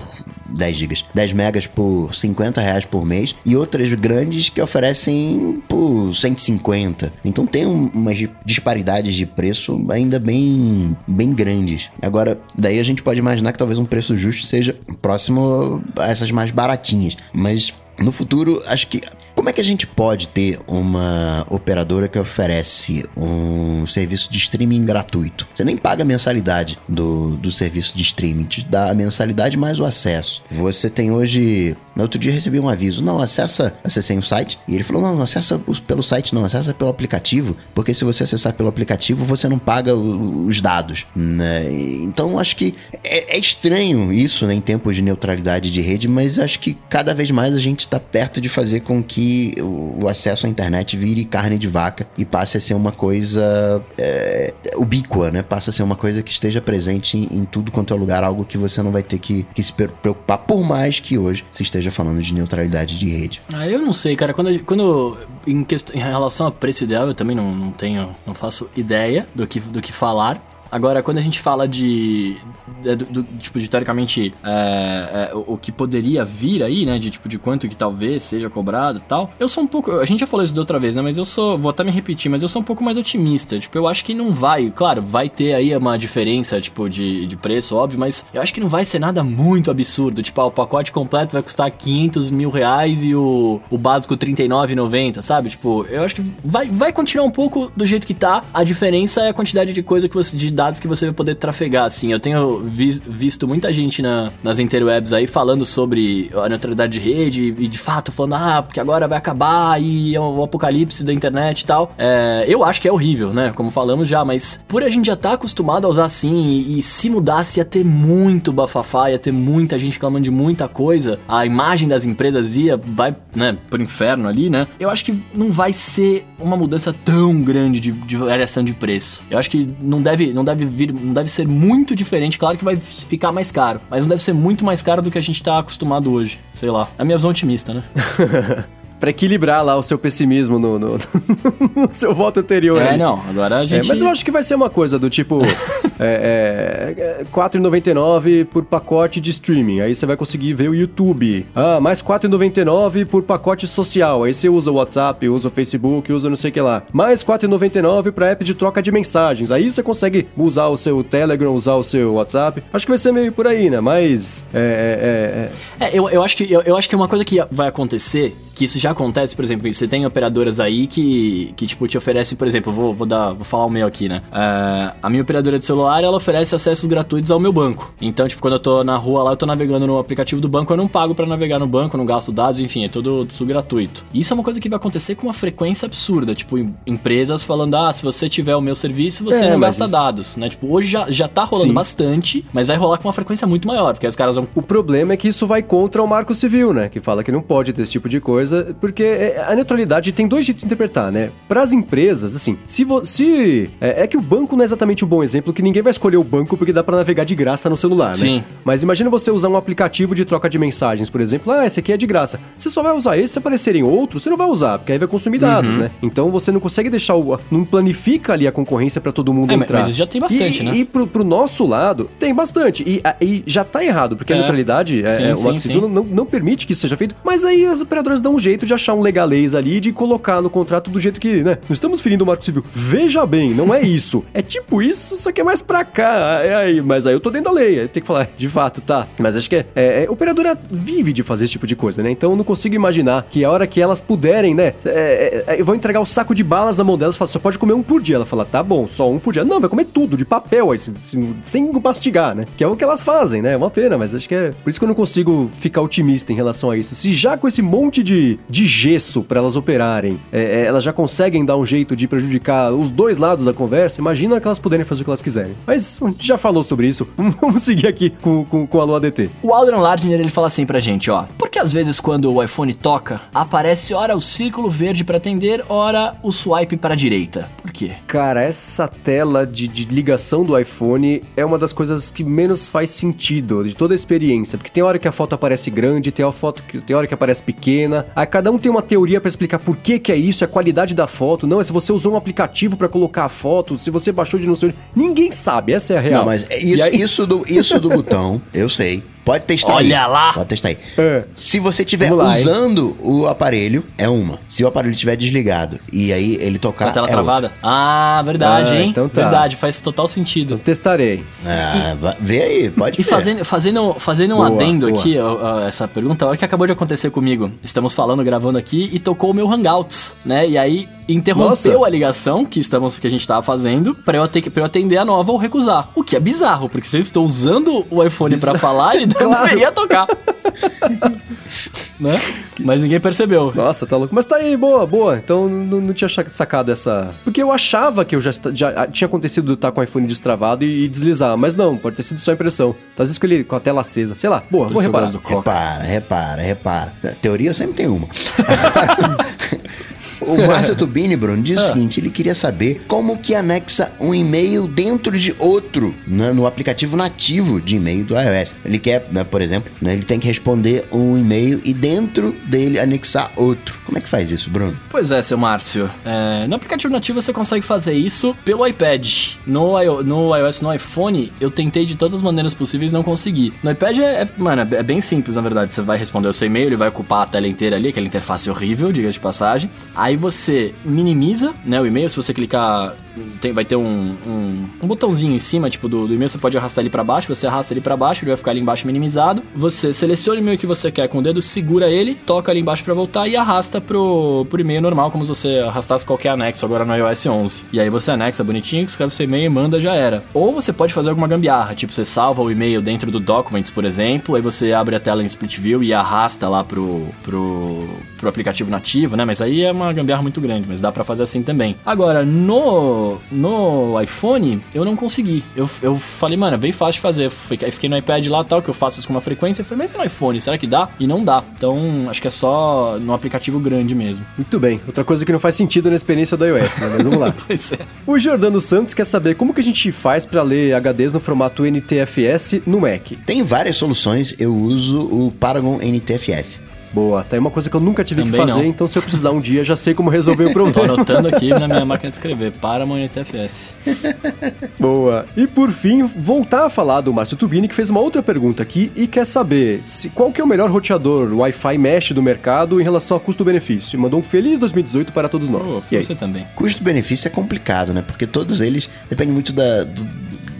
10 GB, 10 megas por 50 reais por mês, e outras grandes que oferecem por 150. Então tem um- umas di- disparidades de preço ainda bem, bem grandes. Agora, daí a gente pode imaginar que talvez um preço justo seja próximo a essas mais baratinhas. Mas no futuro, acho que como é que a gente pode ter uma operadora que oferece um serviço de streaming gratuito? Você nem paga a mensalidade do, do serviço de streaming, te dá a mensalidade mais o acesso. Você tem hoje. No outro dia recebi um aviso: não, acessa. Acessei um site. E ele falou: não, não acessa pelo site, não, acessa pelo aplicativo. Porque se você acessar pelo aplicativo, você não paga os dados. Né? Então acho que é, é estranho isso né, em tempos de neutralidade de rede, mas acho que cada vez mais a gente está perto de fazer com que o, acesso à internet vire carne de vaca e passe a ser uma coisa é, ubíqua, né? Passa a ser uma coisa que esteja presente em, em, tudo quanto é lugar, algo que você não vai ter que, que se preocupar, por mais que hoje se esteja falando de neutralidade de rede. Ah, eu não sei, cara. Quando, quando em, em relação a preço ideal, eu também não, não tenho, não faço ideia do que, do que falar. Agora, quando a gente fala de. de do, do, tipo, de teoricamente é, é, o, o, que poderia vir aí, né? De tipo, de quanto que talvez seja cobrado e tal. Eu sou um pouco. A gente já falou isso da outra vez, né? Mas eu sou. Vou até me repetir, mas eu sou um pouco mais otimista. Tipo, eu acho que não vai. Claro, vai ter aí uma diferença, tipo, de, de preço, óbvio, mas eu acho que não vai ser nada muito absurdo. Tipo, ah, o pacote completo vai custar 500 mil reais e o, o básico 39,90, sabe? Tipo, eu acho que vai, vai continuar um pouco do jeito que tá. A diferença é a quantidade de coisa que você. de dados que você vai poder trafegar, assim. Eu tenho vi visto muita gente na, nas interwebs aí falando sobre a neutralidade de rede e de fato falando, ah, porque agora vai acabar e é o apocalipse da internet e tal. É, eu acho que é horrível, né? Como falamos já, mas por a gente já estar tá acostumado a usar assim e, e, se mudasse ia ter muito bafafá, ia ter muita gente reclamando de muita coisa, a imagem das empresas ia, vai, né, pro inferno ali, né? Eu acho que não vai ser uma mudança tão grande de, de variação de preço. Eu acho que não deve, não deve deve vir, não deve ser muito diferente. Claro que vai ficar mais caro, mas não deve ser muito mais caro do que a gente tá acostumado hoje. Sei lá. É a minha visão otimista, né? para equilibrar lá o seu pessimismo no, no, no seu voto anterior. É, aí. não, agora a gente... É, mas eu acho que vai ser uma coisa do tipo é, é, 4,99 por pacote de streaming, aí você vai conseguir ver o YouTube. Ah, mais 4,99 por pacote social, aí você usa o WhatsApp, usa o Facebook, usa não sei o que lá. Mais 4,99 para app de troca de mensagens, aí você consegue usar o seu Telegram, usar o seu WhatsApp. Acho que vai ser meio por aí, né? Mas... É, é, é, é. é eu, eu, acho que, eu, eu acho que uma coisa que vai acontecer que isso já acontece, por exemplo, você tem operadoras aí que, que tipo, te oferecem, por exemplo, vou, vou dar, vou falar o meu aqui, né? Uh, a minha operadora de celular, ela oferece acessos gratuitos ao meu banco. Então, tipo, quando eu tô na rua lá, eu tô navegando no aplicativo do banco, eu não pago para navegar no banco, não gasto dados, enfim, é tudo, tudo gratuito. E isso é uma coisa que vai acontecer com uma frequência absurda, tipo, empresas falando, ah, se você tiver o meu serviço, você é, não gasta isso... dados, né? Tipo, hoje já, já tá rolando Sim. bastante, mas vai rolar com uma frequência muito maior, porque os caras vão... O problema é que isso vai contra o marco civil, né? Que fala que não pode ter esse tipo de coisa coisa, porque é, a neutralidade tem dois jeitos de interpretar, né? Para as empresas, assim, se você é, é, que o banco não é exatamente um bom exemplo, que ninguém vai escolher o banco porque dá para navegar de graça no celular, né? Sim. Mas imagina você usar um aplicativo de troca de mensagens, por exemplo, ah, esse aqui é de graça. Você só vai usar esse se aparecerem outros, você não vai usar, porque aí vai consumir dados, uhum. né? Então você não consegue deixar o não planifica ali a concorrência para todo mundo é, entrar. Mas já tem bastante, e, né? E pro, pro, nosso lado, tem bastante. E, e já tá errado, porque a é. neutralidade, sim, é, sim, o sim. Não, não permite que isso seja feito, mas aí as operadoras dão um jeito de achar um legalês ali de colocar no contrato do jeito que, né? Não estamos ferindo o marco civil. Veja bem, não é isso. É tipo isso, só que é mais pra cá. É aí, mas aí eu tô dentro da lei. Tem que falar, de fato, tá. Mas acho que é, é, é operadora vive de fazer esse tipo de coisa, né? Então eu não consigo imaginar que a hora que elas puderem, né? É, é, é vão entregar o saco de balas na mão delas e falar, só pode comer um por dia. Ela fala, tá bom, só um por dia. Não, vai comer tudo, de papel, aí, sem mastigar, né? Que é o que elas fazem, né? É uma pena, mas acho que é. Por isso que eu não consigo ficar otimista em relação a isso. Se já com esse monte de, de gesso para elas operarem, é, é, elas já conseguem dar um jeito de prejudicar os dois lados da conversa, imagina que elas puderem fazer o que elas quiserem. Mas a gente já falou sobre isso, vamos seguir aqui com, com, com a Lua DT. O Aldrin Lardner, ele fala assim pra gente, ó, porque às vezes quando o iPhone toca, aparece ora o círculo verde para atender, ora o swipe para direita. Por quê? Cara, essa tela de, de ligação do iPhone é uma das coisas que menos faz sentido de toda a experiência, porque tem hora que a foto aparece grande, tem, a foto que, tem hora que aparece pequena, aí cada um tem uma teoria para explicar por que que é isso, é a qualidade da foto, não, é se você usou um aplicativo para colocar a foto, se você baixou de não sei Ninguém sabe, essa é a real. Não, mas isso, aí... isso, do, isso do botão, eu sei. Pode testar aí. Olha lá! Pode testar aí. É. Se você estiver usando o aparelho, é uma. Se o aparelho estiver desligado e aí ele tocar, Com a tela é travada? Ah, verdade, Ah, hein? então tá. Verdade, faz total sentido. Testarei. outra. Ah, vê aí, pode E fazendo, fazendo, fazendo um Boa, adendo boa. aqui, ó, ó, essa pergunta, olha o que acabou de acontecer comigo. Estamos falando, gravando aqui e tocou o meu Hangouts, né? E aí interrompeu Nossa. a ligação que, estamos, que a gente tava fazendo pra eu, ter, que- pra eu atender a nova ou recusar. O que é bizarro, porque se eu estou usando o iPhone pra falar, ele não Claro. deveria tocar. né? Mas ninguém percebeu. Nossa, tá louco. Mas tá aí, boa, boa. Então não, não tinha sacado essa. Porque eu achava que eu já, já tinha acontecido de estar com o iPhone destravado e, e deslizar. Mas não, pode ter sido só impressão. Tá, Às vezes com ele com a tela acesa. Sei lá, boa, Por vou eu reparar. Repara, repara, repara. Teoria eu sempre tenho uma. O Márcio Tubini, Bruno, diz o seguinte: ele queria saber como que anexa um e-mail dentro de outro né, no aplicativo nativo de e-mail do iOS. Ele quer, né, por exemplo, né, ele tem que responder um e-mail e dentro dele anexar outro. Como é que faz isso, Bruno? Pois é, seu Márcio. É, no aplicativo nativo você consegue fazer isso pelo iPad. No, no iOS, no iPhone, eu tentei de todas as maneiras possíveis e não consegui. No iPad é, é- mano, é bem simples, na verdade. Você vai responder o seu e-mail, ele vai ocupar a tela inteira ali, aquela interface horrível, diga de passagem. Aí você minimiza, né, o e-mail. Se você clicar, tem- vai ter um, um, um botãozinho em cima, tipo, do, do e-mail. Você pode arrastar ele pra baixo, você arrasta ele pra baixo, ele vai ficar ali embaixo minimizado. Você seleciona o e-mail que você quer com o dedo, segura ele, toca ali embaixo pra voltar e arrasta pro, pro e-mail normal, como se você arrastasse qualquer anexo agora no iOS 11. E aí você anexa bonitinho, escreve seu e-mail e manda, já era. Ou você pode fazer alguma gambiarra, tipo, você salva o e-mail dentro do Documents, por exemplo, aí você abre a tela em Split View e arrasta lá pro, pro, pro aplicativo nativo, né? Mas aí é uma gambiarra muito grande, mas dá pra fazer assim também. Agora, no, no iPhone, eu não consegui. Eu, eu falei, mano, é bem fácil de fazer. Fiquei, fiquei no iPad lá tal, que eu faço isso com uma frequência. Eu falei, mas e no iPhone, será que dá? E não dá. Então, acho que é só no aplicativo grande mesmo. Muito bem. Outra coisa que não faz sentido na experiência do iOS, né? Mas vamos lá. Pois é. O Jordano Santos quer saber como que a gente faz pra ler HDs no formato NTFS no Mac. Tem várias soluções, eu uso o Paragon NTFS. Boa, tá aí uma coisa que eu nunca tive que Também fazer, não. então se eu precisar um dia, já sei como resolver o Tô problema. anotando aqui na minha máquina de escrever. Paramount NTFS. Boa. E por fim, voltar a falar do Márcio Tubini, que fez uma outra pergunta aqui e quer saber se, qual que é o melhor roteador Wi-Fi mesh do mercado em relação a custo-benefício. E mandou um feliz 2018 para todos nós. Oh, e aí? você também. Custo-benefício é complicado, né? Porque todos eles dependem muito da- do,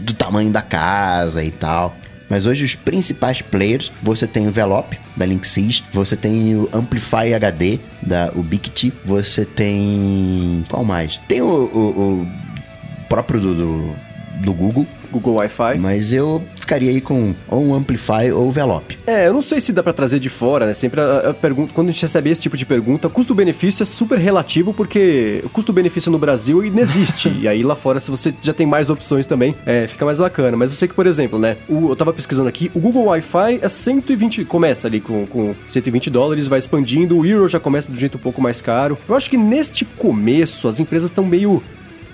do tamanho da casa e tal. Mas hoje os principais players, você tem o Velop, da Linksys, você tem o Amplify HD, da Ubiquiti, você tem... qual mais? Tem o, o- o próprio do, do, do Google, Google Wi-Fi. mas eu ficaria aí com ou um Amplify ou Velop. É, eu não sei se dá pra trazer de fora, né? Sempre a, a pergunta, quando a gente recebe esse tipo de pergunta, custo-benefício é super relativo porque o custo-benefício no Brasil inexiste. e aí lá fora, se você já tem mais opções também, é, fica mais bacana. Mas eu sei que, por exemplo, né? o- eu tava pesquisando aqui, o Google Wi-Fi é 120, começa ali com, com 120 dólares, vai expandindo, o Euro já começa do jeito um pouco mais caro. Eu acho que neste começo as empresas estão meio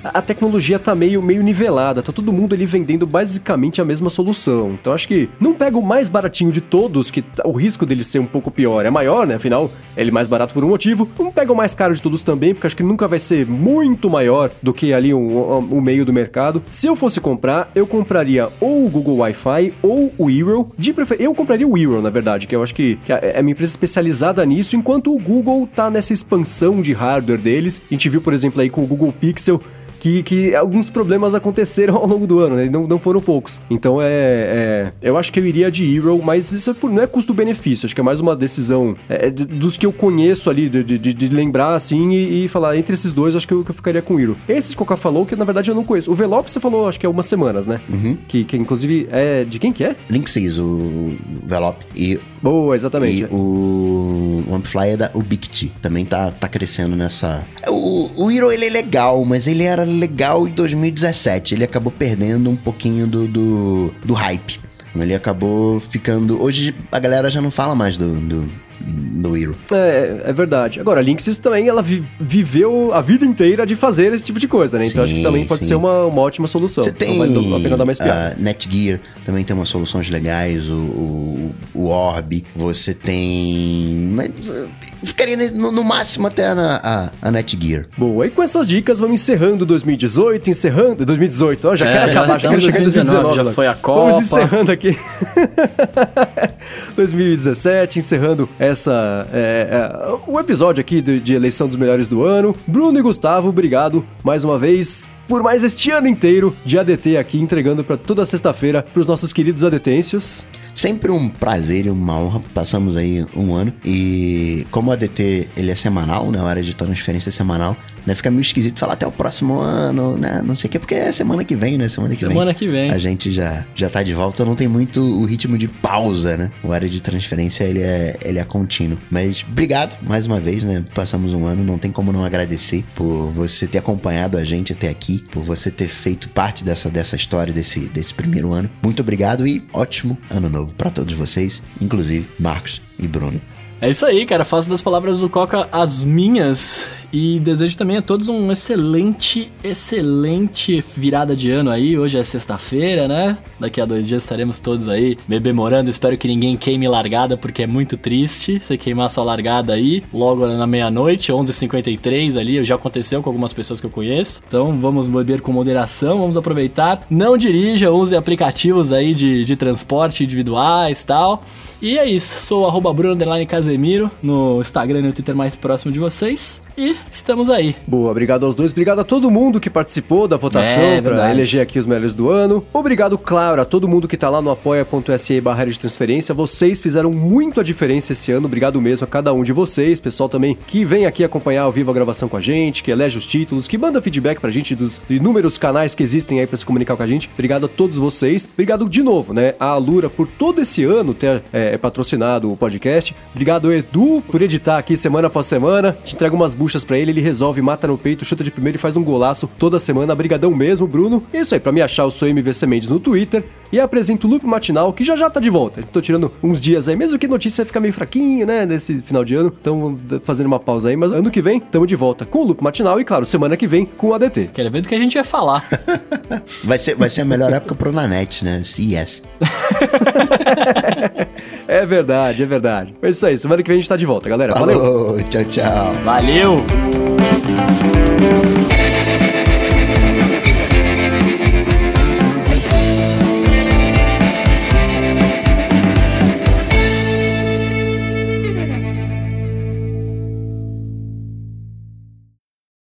a tecnologia tá meio, meio nivelada, tá todo mundo ali vendendo basicamente a mesma solução. Então acho que não pega o mais baratinho de todos, que tá- o risco dele ser um pouco pior é maior, né? Afinal, ele é mais barato por um motivo. Não pega o mais caro de todos também, porque acho que nunca vai ser muito maior do que ali o, o- o meio do mercado. Se eu fosse comprar, eu compraria ou o Google Wi-Fi ou o Eero. De prefer... Eu compraria o Eero, na verdade, que eu acho que, que é é uma empresa especializada nisso, enquanto o Google tá nessa expansão de hardware deles. A gente viu, por exemplo, aí com o Google Pixel que, que alguns problemas aconteceram ao longo do ano, né? E não, não foram poucos. Então é, é- Eu acho que eu iria de Hero, mas isso é por- não é custo-benefício. Acho que é mais uma decisão é, de- dos que eu conheço ali, de, de- de lembrar assim e, e falar entre esses dois, acho que eu, que eu ficaria com Hero. Esses que o Cacá falou, que na verdade eu não conheço. O Velop você falou, acho que é umas semanas, né? Que, que inclusive é. De quem que é? Linksys, o Velop. E Boa, exatamente. E o, o Amplify é da Ubiquiti. Também tá, tá crescendo nessa. O, o Hero ele é legal, mas ele era legal em 2017. Ele acabou perdendo um pouquinho do, do, do hype. Ele acabou ficando. Hoje a galera já não fala mais do, do, no Hero. É, é verdade. Agora, a Linksys também, ela vi- viveu a vida inteira de fazer esse tipo de coisa, né? Então Sim, acho que também pode sim. ser uma, uma ótima solução. Você tem Então vale a pena dar mais piada. a Netgear, também tem umas soluções legais, o, o, o Orb, você tem... mas, uh, Ficaria no, no máximo até a, a, a Netgear. Boa, e com essas dicas vamos encerrando 2018, encerrando 2018, ó, já É, quero já acabar, já quero chegar em 2019, 2019. já foi a Vamos Copa. encerrando aqui 2017, encerrando essa é, é, o episódio aqui de, de eleição dos melhores do ano. Bruno e Gustavo, obrigado mais uma vez por mais este ano inteiro de ADT aqui entregando para toda sexta-feira para os nossos queridos adetêncios. Sempre um prazer e uma honra. Passamos aí um ano e como o ADT ele é semanal, né? A área de transferência é semanal, né? Fica meio esquisito falar até o próximo ano, né? Não sei o que, porque é semana que vem, né? Semana que Semana vem. que vem. A gente já, já tá de volta, não tem muito o ritmo de pausa, né? O área de transferência ele é, ele é contínuo. Mas obrigado mais uma vez, né? Passamos um ano, não tem como não agradecer por você ter acompanhado a gente até aqui, por você ter feito parte dessa, dessa história, desse, desse primeiro ano. Muito obrigado e ótimo ano novo pra todos vocês, inclusive Marcos e Bruno. É isso aí, cara. Faço das palavras do Coca as minhas e desejo também a todos um excelente, excelente virada de ano aí. Hoje é sexta-feira, né? Daqui a dois dias estaremos todos aí bebemorando. Espero que ninguém queime largada, porque é muito triste você queimar sua largada aí logo na meia-noite, 11h53 ali. Já aconteceu com algumas pessoas que eu conheço. Então vamos beber com moderação, vamos aproveitar. Não dirija, use aplicativos aí de, de transporte individuais e tal. E é isso. Sou arroba Bruno underline Casemiro no Instagram e no Twitter mais próximo de vocês. E estamos aí. Boa, obrigado aos dois, obrigado a todo mundo que participou da votação É, para verdade. eleger aqui os melhores do ano. Obrigado, claro, a todo mundo que tá lá no apoia.se barra de transferência. Vocês fizeram muito a diferença esse ano. Obrigado mesmo a cada um de vocês, pessoal também que vem aqui acompanhar ao vivo a gravação com a gente, que elege os títulos, que manda feedback pra gente dos inúmeros canais que existem aí para se comunicar com a gente. Obrigado a todos vocês. Obrigado de novo, né, a Alura por todo esse ano ter é, patrocinado o podcast. Obrigado, Edu, por editar aqui semana após semana. A gente entrega umas buchas pra ele, ele resolve, mata no peito, chuta de primeiro e faz um golaço toda semana. Brigadão mesmo, Bruno. É isso aí, pra me achar, eu sou MVC Mendes no Twitter e apresento o Loop Matinal, que já já tá de volta. Tô tirando uns dias aí, mesmo que notícia fica meio fraquinho, né, nesse final de ano. Então, fazendo uma pausa aí, mas ano que vem, tamo de volta com o Loop Matinal e, claro, semana que vem com o ADT. Quero ver do que a gente vai falar. Vai ser, vai ser a melhor época pro Nanete, né? CES. É verdade, é verdade. É isso aí, semana que vem a gente tá de volta, galera. Valeu! Falou, tchau, tchau. Valeu!